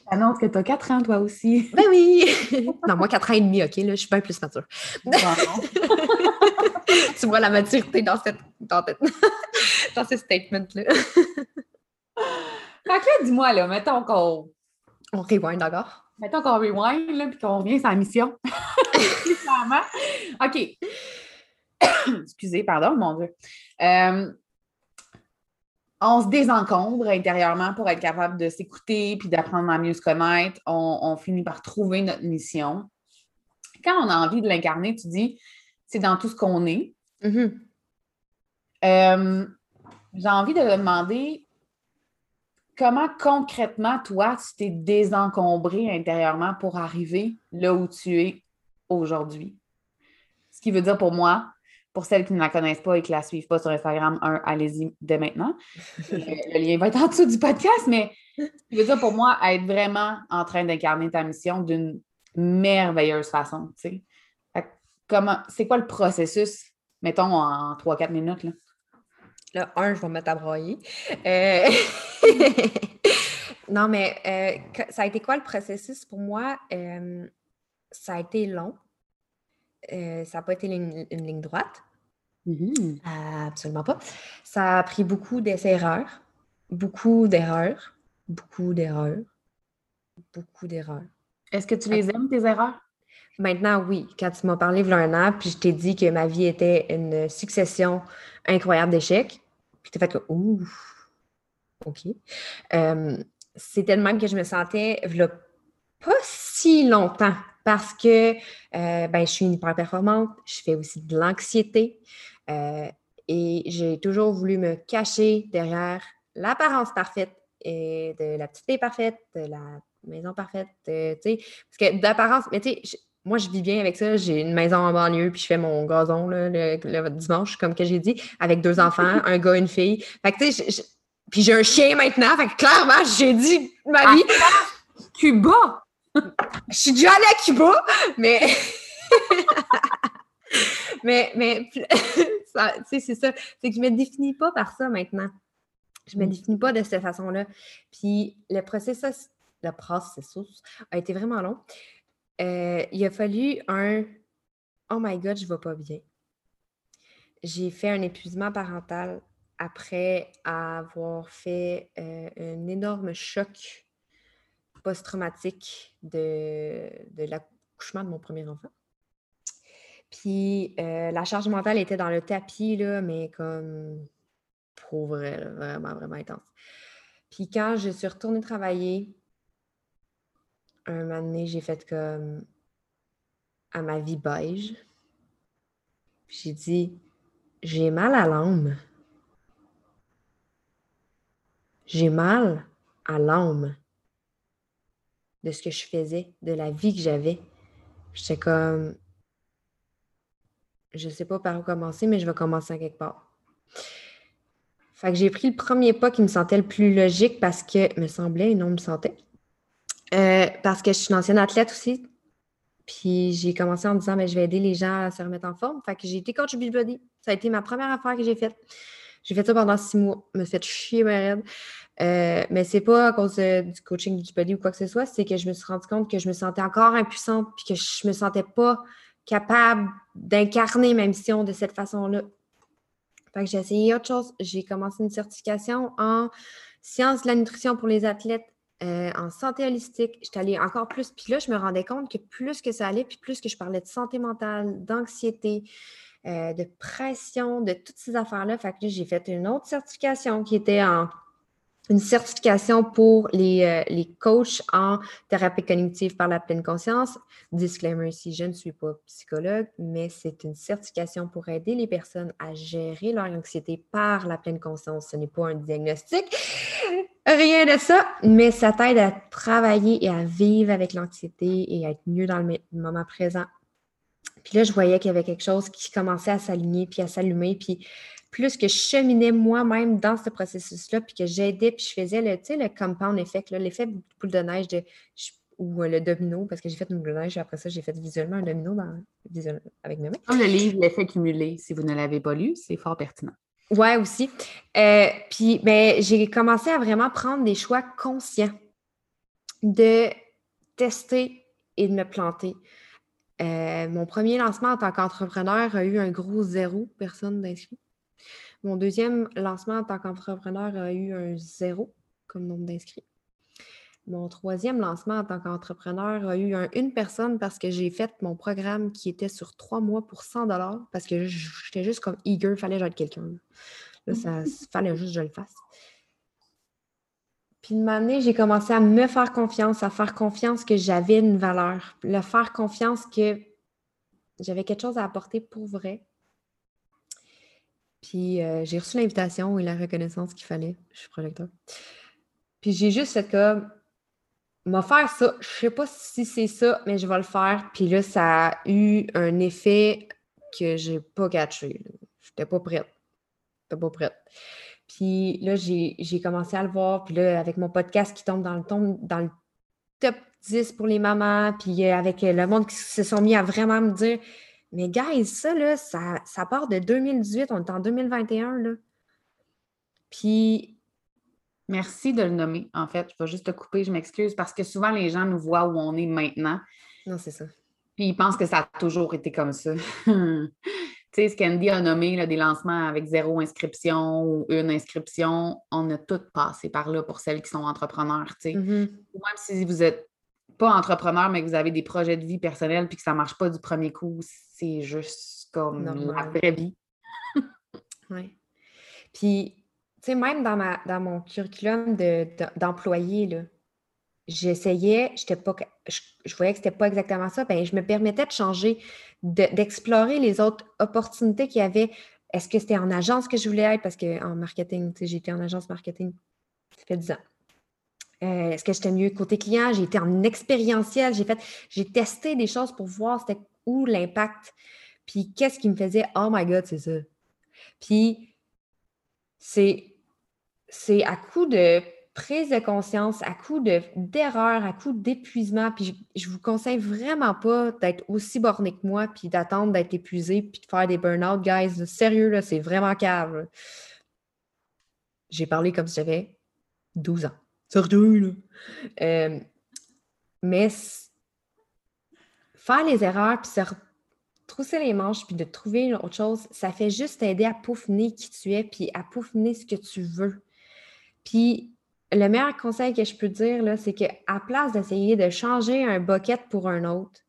Annonce que tu as 4 ans toi aussi. Ben oui. non, moi 4 ans et demi, OK, là, je suis bien plus mature. tu vois la maturité dans cette dans, dans ce statement-là. fait que là, dis-moi, là, mettons qu'on. On rewind encore. Mettons qu'on rewind, là, puis qu'on revient sur la mission. OK. Excusez, pardon, mon Dieu. Euh, on se désencombre intérieurement pour être capable de s'écouter puis d'apprendre à mieux se connaître. On, finit par trouver notre mission. Quand on a envie de l'incarner, tu dis, c'est dans tout ce qu'on est. Mm-hmm. Euh, j'ai envie de te demander comment concrètement, toi, tu t'es désencombré intérieurement pour arriver là où tu es aujourd'hui? Ce qui veut dire pour moi, pour celles qui ne la connaissent pas et qui ne la suivent pas sur Instagram, un, allez-y dès maintenant. Euh, le lien va être en dessous du podcast, mais je veux dire pour moi, être vraiment en train d'incarner ta mission d'une merveilleuse façon. Comment, c'est quoi le processus, mettons, en 3-4 minutes? Là? là, un, je vais me mettre à broyer. Euh, non, mais euh, ça a été quoi le processus? Pour moi? ça a été long. Euh, ça n'a pas été une, ligne droite. Mm-hmm. absolument pas. Ça a pris beaucoup d'essais-erreurs, beaucoup d'erreurs, beaucoup d'erreurs, beaucoup d'erreurs. Est-ce que tu les aimes, tes erreurs? Maintenant, oui. Quand tu m'as parlé il y a un an, puis je t'ai dit que ma vie était une succession incroyable d'échecs, puis tu as fait que, ouh, OK. Euh, C'était le même que je me sentais, il pas si longtemps parce que euh, ben, je suis une hyper performante, je fais aussi de l'anxiété euh, et j'ai toujours voulu me cacher derrière l'apparence parfaite et de la petite fille parfaite, de la maison parfaite, tu sais, parce que d'apparence, mais tu sais, moi, je vis bien avec ça. J'ai une maison en banlieue, puis je fais mon gazon le, le, dimanche, comme que j'ai dit, avec deux enfants, un gars, une fille. Fait que, tu sais, puis j'ai un chien maintenant. Fait que clairement, j'ai dit ma vie. Cuba! Je suis déjà allée à Cuba, mais. mais, mais, c'est ça. C'est que je ne me définis pas par ça maintenant. Je ne me mm. définis pas de cette façon-là. Puis le processus, le processus a été vraiment long. Euh, il a fallu un Oh my God, je ne vais pas bien. J'ai fait un épuisement parental après avoir fait euh, un énorme choc post-traumatique de, l'accouchement de mon premier enfant. Puis euh, la charge mentale était dans le tapis, là, mais comme pour vrai, vraiment, vraiment intense. Puis quand je suis retournée travailler, un moment donné, j'ai fait comme à ma vie beige. J'ai dit, j'ai mal à l'âme. J'ai mal à l'âme de ce que je faisais, de la vie que j'avais. J'étais comme, je sais pas par où commencer, mais je vais commencer à quelque part. Fait que j'ai pris le premier pas qui me sentait le plus logique parce que, me semblait, et non me sentait. Euh, parce que je suis une ancienne athlète aussi. Puis j'ai commencé en me disant, mais ben, je vais aider les gens à se remettre en forme. Fait que j'ai été coach Beachbody. Ça a été ma première affaire que j'ai faite. J'ai fait ça pendant six mois. Je me suis fait chier ma. Euh, mais c'est pas à cause du coaching Beachbody ou quoi que ce soit. C'est que je me suis rendu compte que je me sentais encore impuissante puis que je me sentais pas capable d'incarner ma mission de cette façon-là. Fait que j'ai essayé autre chose. J'ai commencé une certification en sciences de la nutrition pour les athlètes, euh, en santé holistique. J'étais allée encore plus. Puis là, je me rendais compte que plus que ça allait, puis plus que je parlais de santé mentale, d'anxiété, euh, de pression, de toutes ces affaires-là. Fait que j'ai fait une autre certification qui était en une certification pour les, euh, les, coachs en thérapie cognitive par la pleine conscience. Disclaimer ici, je ne suis pas psychologue, mais c'est une certification pour aider les personnes à gérer leur anxiété par la pleine conscience. Ce n'est pas un diagnostic, rien de ça, mais ça t'aide à travailler et à vivre avec l'anxiété et à être mieux dans le moment présent. Puis là, je voyais qu'il y avait quelque chose qui commençait à s'aligner puis à s'allumer. Puis plus que je cheminais moi-même dans ce processus-là, puis que j'aidais, puis je faisais le, le compound effect, l'effet boule de neige de, ou euh, le domino, parce que j'ai fait une boule de neige, et après ça, j'ai fait visuellement un domino avec mes mains. Comme le livre L'effet cumulé, si vous ne l'avez pas lu, c'est fort pertinent. Ouais, aussi. Euh, puis, ben, j'ai commencé à vraiment prendre des choix conscients de tester et de me planter. Euh, mon premier lancement en tant qu'entrepreneur a eu un gros zéro personne d'inscrits. Mon deuxième lancement en tant qu'entrepreneur a eu un zéro comme nombre d'inscrits. Mon troisième lancement en tant qu'entrepreneur a eu une personne parce que j'ai fait mon programme qui était sur trois mois pour 100 parce que j'étais juste comme eager, il fallait que quelqu'un. Là, ça fallait juste que je le fasse. Puis une année, j'ai commencé à me faire confiance, à faire confiance que j'avais une valeur, le faire confiance que j'avais quelque chose à apporter pour vrai, puis euh, j'ai reçu l'invitation et la reconnaissance qu'il fallait. Je suis projecteur. Puis j'ai juste fait comme, m'a faire ça. Je sais pas si c'est ça, mais je vais le faire. Puis là, ça a eu un effet que j'ai pas catché. J'étais pas prête. J'étais pas prête. Puis là, j'ai commencé à le voir. Puis là, avec mon podcast qui tombe dans le, dans le top 10 pour les mamans, puis euh, avec le monde qui se sont mis à vraiment me dire mais guys, ça, là, ça, ça part de 2018, on est en 2021, là. Puis. Merci de le nommer, en fait. Je vais juste te couper, je m'excuse, parce que souvent, les gens nous voient où on est maintenant. Non, c'est ça. Puis ils pensent que ça a toujours été comme ça. tu sais, ce qu'Andy a nommé là, des lancements avec zéro inscription ou une inscription, on a toutes passé par là pour celles qui sont entrepreneurs. tu sais. Mm-hmm. Même si vous êtes pas entrepreneur, mais que vous avez des projets de vie personnels puis que ça ne marche pas du premier coup, c'est juste comme la vraie vie. oui. Puis, tu sais, même dans, ma, dans mon curriculum d'employé, de, j'essayais, pas, je, voyais que c'était pas exactement ça, ben, je me permettais de changer, d'explorer les autres opportunités qu'il y avait. Est-ce que c'était en agence que je voulais être? Parce qu'en marketing, sais, j'étais en agence marketing, ça fait 10 ans. Euh, est-ce que j'étais mieux côté client? J'ai été en expérientiel. J'ai fait, j'ai testé des choses pour voir c'était où l'impact. Puis qu'est-ce qui me faisait Oh my God, c'est ça. Puis c'est à coup de prise de conscience, à coup de, d'erreur, à coup d'épuisement. Puis je, ne vous conseille vraiment pas d'être aussi borné que moi, puis d'attendre d'être épuisé, puis de faire des burn-out, guys. Sérieux, là, c'est vraiment cave. J'ai parlé comme si j'avais 12 ans. Surtout, là? Euh, mais faire les erreurs, puis se trousser les manches, puis de trouver autre chose, ça fait juste t'aider à peaufiner qui tu es, puis à peaufiner ce que tu veux. Puis le meilleur conseil que je peux dire, c'est qu'à place d'essayer de changer un bucket pour un autre,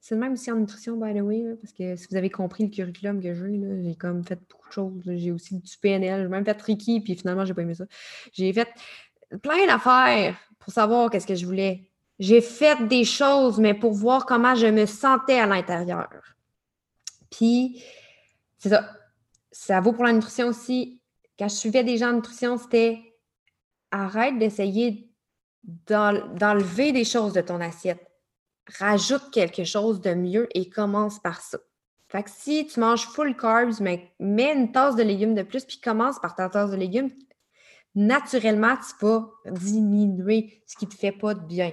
c'est le même aussi en nutrition, by the way, parce que si vous avez compris le curriculum que j'ai, j'ai comme fait beaucoup de choses. J'ai aussi du PNL, j'ai même fait Ricky, puis finalement, j'ai pas aimé ça. J'ai fait plein d'affaires pour savoir qu'est-ce que je voulais. J'ai fait des choses, mais pour voir comment je me sentais à l'intérieur. Puis, c'est ça. Ça vaut pour la nutrition aussi. Quand je suivais des gens en nutrition, c'était arrête d'essayer d'enlever des choses de ton assiette. Rajoute quelque chose de mieux et commence par ça. Fait que si tu manges full carbs, mais mets une tasse de légumes de plus, puis commence par ta tasse de légumes, naturellement, tu vas diminuer ce qui ne te fait pas de bien.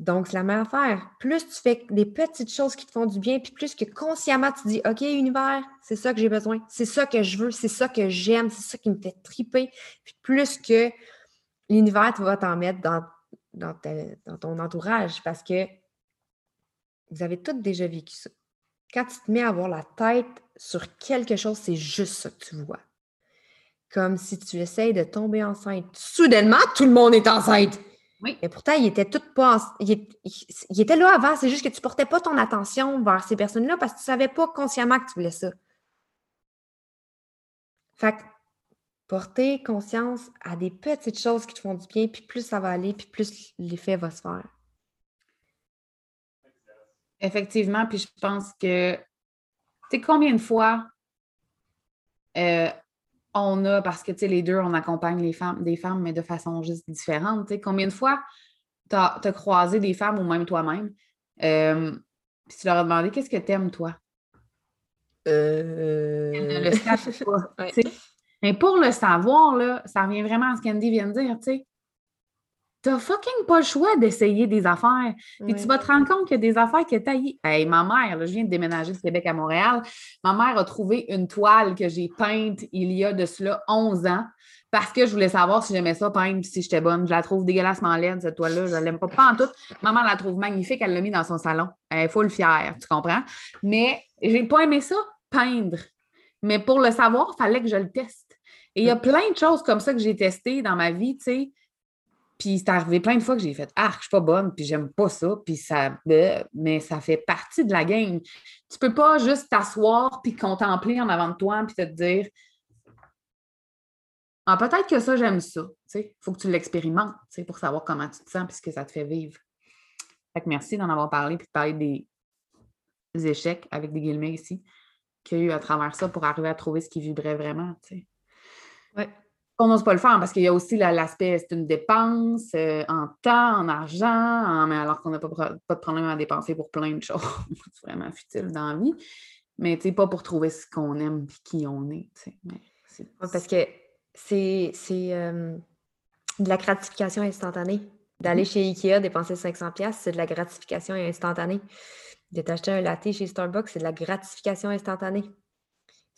Donc, c'est la meilleure affaire. Plus tu fais des petites choses qui te font du bien, puis plus que consciemment tu dis OK, univers, c'est ça que j'ai besoin, c'est ça que je veux, c'est ça que j'aime, c'est ça qui me fait triper. Puis plus que l'univers va t'en mettre dans, ton entourage parce que vous avez toutes déjà vécu ça. Quand tu te mets à avoir la tête sur quelque chose, c'est juste ça que tu vois. Comme si tu essayes de tomber enceinte. Soudainement, tout le monde est enceinte. Oui. Et pourtant, il était tout pas. Était là avant, c'est juste que tu ne portais pas ton attention vers ces personnes-là parce que tu ne savais pas consciemment que tu voulais ça. Fait que porter conscience à des petites choses qui te font du bien, puis plus ça va aller, puis plus l'effet va se faire. Effectivement, puis je pense que, tu sais, combien de fois euh, on a, parce que, tu sais, les deux, on accompagne les femmes, des femmes, mais de façon juste différente, tu sais, combien de fois tu as, croisé des femmes ou même toi-même, euh, puis tu leur as demandé qu'est-ce que tu aimes, toi? Euh... Le pas? Mais pour le savoir, là, ça revient vraiment à ce qu'Andy vient de dire, tu sais t'as fucking pas le choix d'essayer des affaires. Puis tu vas te rendre compte qu'il y a des affaires que t'as. Hey, ma mère, là, je viens de déménager de Québec à Montréal. Ma mère a trouvé une toile que j'ai peinte il y a de cela 11 ans parce que je voulais savoir si j'aimais ça peindre si j'étais bonne. Je la trouve dégueulassement laide, cette toile-là. Je l'aime pas, pas en tout. Maman la trouve magnifique. Elle l'a mis dans son salon. Elle est full fière, tu comprends? Mais j'ai pas aimé ça, peindre. Mais pour le savoir, il fallait que je le teste. Et il y a plein de choses comme ça que j'ai testées dans ma vie, tu sais puis c'est arrivé plein de fois que j'ai fait Ah, je suis pas bonne, puis j'aime pas ça, puis ça. Mais ça fait partie de la game. Tu peux pas juste t'asseoir puis contempler en avant de toi puis te dire Ah, peut-être que ça, j'aime ça. Il faut que tu l'expérimentes pour savoir comment tu te sens et ce que ça te fait vivre. Fait que merci d'en avoir parlé puis de parler des échecs avec des guillemets ici qu'il y a eu à travers ça pour arriver à trouver ce qui vibrait vraiment. Oui on n'ose pas le faire parce qu'il y a aussi l'aspect, c'est une dépense euh, en temps, en argent, mais alors qu'on n'a pas, pas, de problème à dépenser pour plein de choses. c'est vraiment futile dans la vie. Mais tu sais, pas pour trouver ce qu'on aime et qui on est. parce que c'est euh, de la gratification instantanée. D'aller mm-hmm. chez Ikea, dépenser 500$, c'est de la gratification instantanée. De t'acheter un latte chez Starbucks, c'est de la gratification instantanée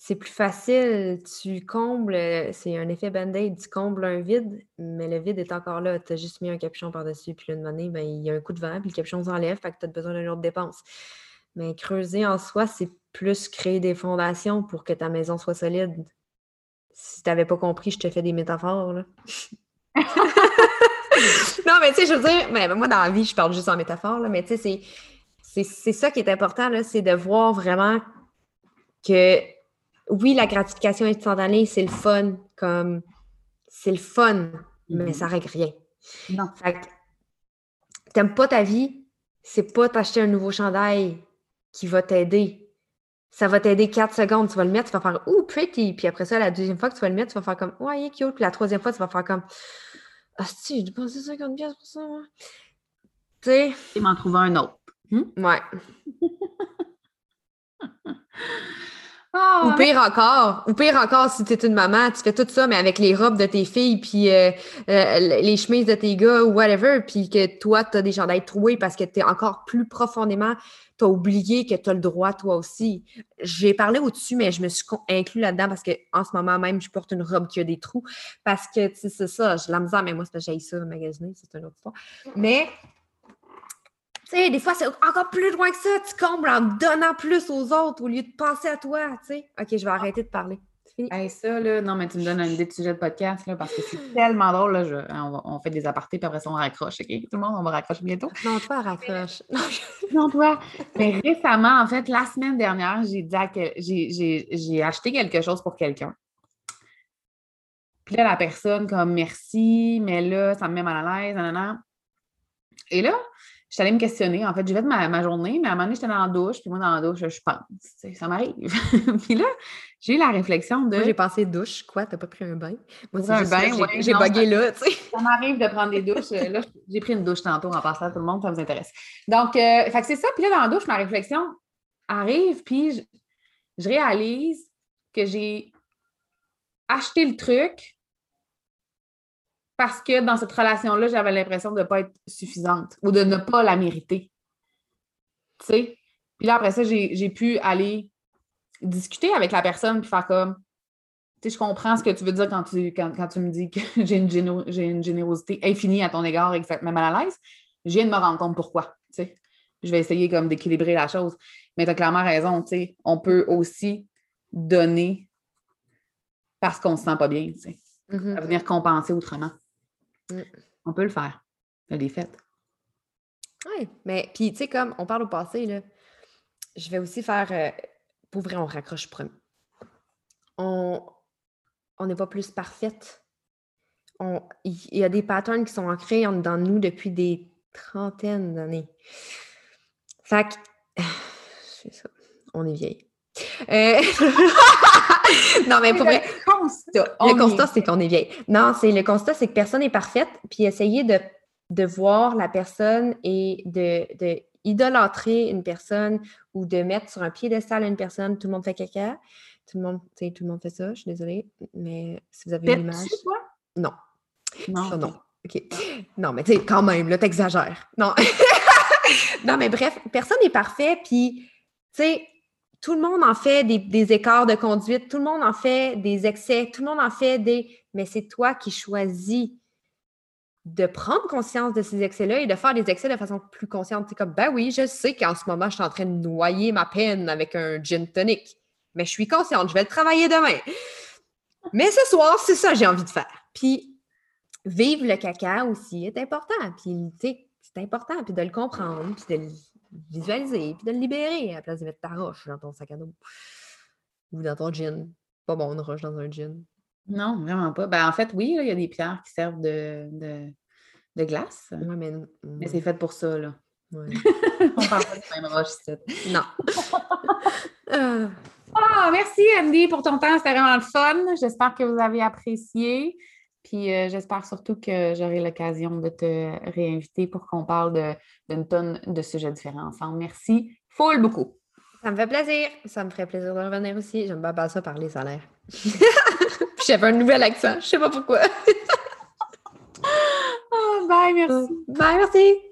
c'est plus facile, tu combles, c'est un effet band-aid, tu combles un vide, mais le vide est encore là. Tu as juste mis un capuchon par-dessus, puis là, une année, ben, il y a un coup de vent, puis le capuchon s'enlève, fait que tu as besoin d'une autre dépense. Mais creuser en soi, c'est plus créer des fondations pour que ta maison soit solide. Si tu n'avais pas compris, je te fais des métaphores. Là. non, mais tu sais, je veux dire, moi, dans la vie, je parle juste en métaphore, mais tu sais, c'est ça qui est important, c'est de voir vraiment que oui, la gratification instantanée, c'est le fun, comme c'est le fun, mais mhm. ça règle rien. Non. Fait t'aimes pas ta vie, c'est pas t'acheter un nouveau chandail qui va t'aider. Ça va t'aider 4 secondes, tu vas le mettre, tu vas faire Ouh, pretty. Puis après ça, la deuxième fois que tu vas le mettre, tu vas faire comme Ouais, il est cute. Puis la troisième fois, tu vas faire comme Ah, si, j'ai dépensé 50 pièces pour ça. Tu sais? Et m'en trouver un autre. Hmm? Ouais. ou ah, pire encore, ou pire encore, si tu es une maman, tu fais tout ça, mais avec les robes de tes filles, puis euh, euh, les chemises de tes gars, ou whatever, puis que toi, tu as des chandails troués parce que tu es encore plus profondément, tu as oublié que tu as le droit, toi aussi. J'ai parlé au-dessus, mais je me suis inclus là-dedans parce qu'en ce moment même, je porte une robe qui a des trous. Parce que, tu sais, c'est ça, j'ai la misère, mais moi, c'est parce que j'ai ça magasiner, c'est une autre histoire. Mais tu sais, des fois, c'est encore plus loin que ça. Tu combles en donnant plus aux autres au lieu de penser à toi, tu sais. OK, je vais arrêter de parler. Hey, ça, là, non, mais tu me donnes une idée de sujet de podcast, là, parce que c'est tellement drôle, là, on, fait des apartés, puis après ça, on raccroche, OK? Tout le monde, on va raccrocher bientôt. Non, toi, raccroche. non, toi. Mais récemment, en fait, la semaine dernière, j'ai dit j'ai acheté quelque chose pour quelqu'un. Puis là, la personne, comme, merci, mais là, ça me met mal à l'aise, nanana. Et là, je suis allée me questionner. En fait, j'ai fait ma, ma journée, mais à un moment donné, j'étais dans la douche, puis moi, dans la douche, je pense. Ça m'arrive. puis là, j'ai eu la réflexion de. Moi, j'ai pensé douche. Quoi? T'as pas pris un bain? Moi, c'est un bain, ouais, J'ai bugué là, tu sais. Ça m'arrive de prendre des douches. Là, j'ai pris une douche tantôt en passant à tout le monde, ça vous intéresse. Donc, euh, fait que c'est ça. Puis là, dans la douche, ma réflexion arrive, puis je, je réalise que j'ai acheté le truc parce que dans cette relation-là, j'avais l'impression de ne pas être suffisante ou de ne pas la mériter. Tu sais? Puis là, après ça, j'ai pu aller discuter avec la personne puis faire comme tu sais, je comprends ce que tu veux dire quand tu, quand, tu me dis que j'ai une, une, générosité infinie à ton égard et que ça te met mal à l'aise. Je viens de me rendre compte pourquoi. Tu sais. Je vais essayer comme d'équilibrer la chose. Mais tu as clairement raison, tu sais. On peut aussi donner parce qu'on ne se sent pas bien, tu sais. Mm-hmm. venir compenser autrement. Mm. On peut le faire. Je l'ai fait. Oui, mais puis tu sais, comme on parle au passé, là, je vais aussi faire. Euh, pour vrai, on raccroche premier. On n'est pas plus parfaite. Il y a des patterns qui sont ancrés dans nous depuis des trentaines d'années. Fait que. C'est ça. On est vieille. Euh, non, mais pour vrai. Le constat, c'est qu'on est vieille. Non, c'est le constat, c'est que personne n'est parfaite. Puis essayer de, de, voir la personne et de, de, idolâtrer une personne ou de mettre sur un piédestal une personne, tout le monde fait caca. Tout le monde, tout le monde fait ça, je suis désolée. Mais si vous avez une image. Non. Non. non. OK. Non, mais tu sais, quand même, là, t'exagères. Non. non, mais bref, personne n'est parfait. Puis, tu sais, tout le monde en fait des, écarts de conduite, tout le monde en fait des excès, tout le monde en fait des. Mais c'est toi qui choisis de prendre conscience de ces excès-là et de faire des excès de façon plus consciente. C'est comme, ben oui, je sais qu'en ce moment, je suis en train de noyer ma peine avec un gin tonic, mais je suis consciente, je vais le travailler demain. Mais ce soir, c'est ça que j'ai envie de faire. Puis, vivre le caca aussi est important. Puis, tu sais, c'est important, puis de le comprendre, puis de visualiser, puis de le libérer à la place de mettre ta roche dans ton sac à dos ou dans ton gin. Pas bon, une roche dans un gin. Non, vraiment pas. Ben, en fait, oui, il y a des pierres qui servent de, de, glace. mais, mais c'est fait pour ça, là. On parle pas de même roche, Non. Ah. ah, merci, Andy, pour ton temps. C'était vraiment le fun. J'espère que vous avez apprécié. Puis euh, j'espère surtout que j'aurai l'occasion de te réinviter pour qu'on parle d'une tonne de sujets différents ensemble. Merci full beaucoup. Ça me fait plaisir. Ça me ferait plaisir de revenir aussi. J'aime pas ça parler salaire. J'avais un nouvel accent. Je sais pas pourquoi. oh, bye, merci. Bye, merci. merci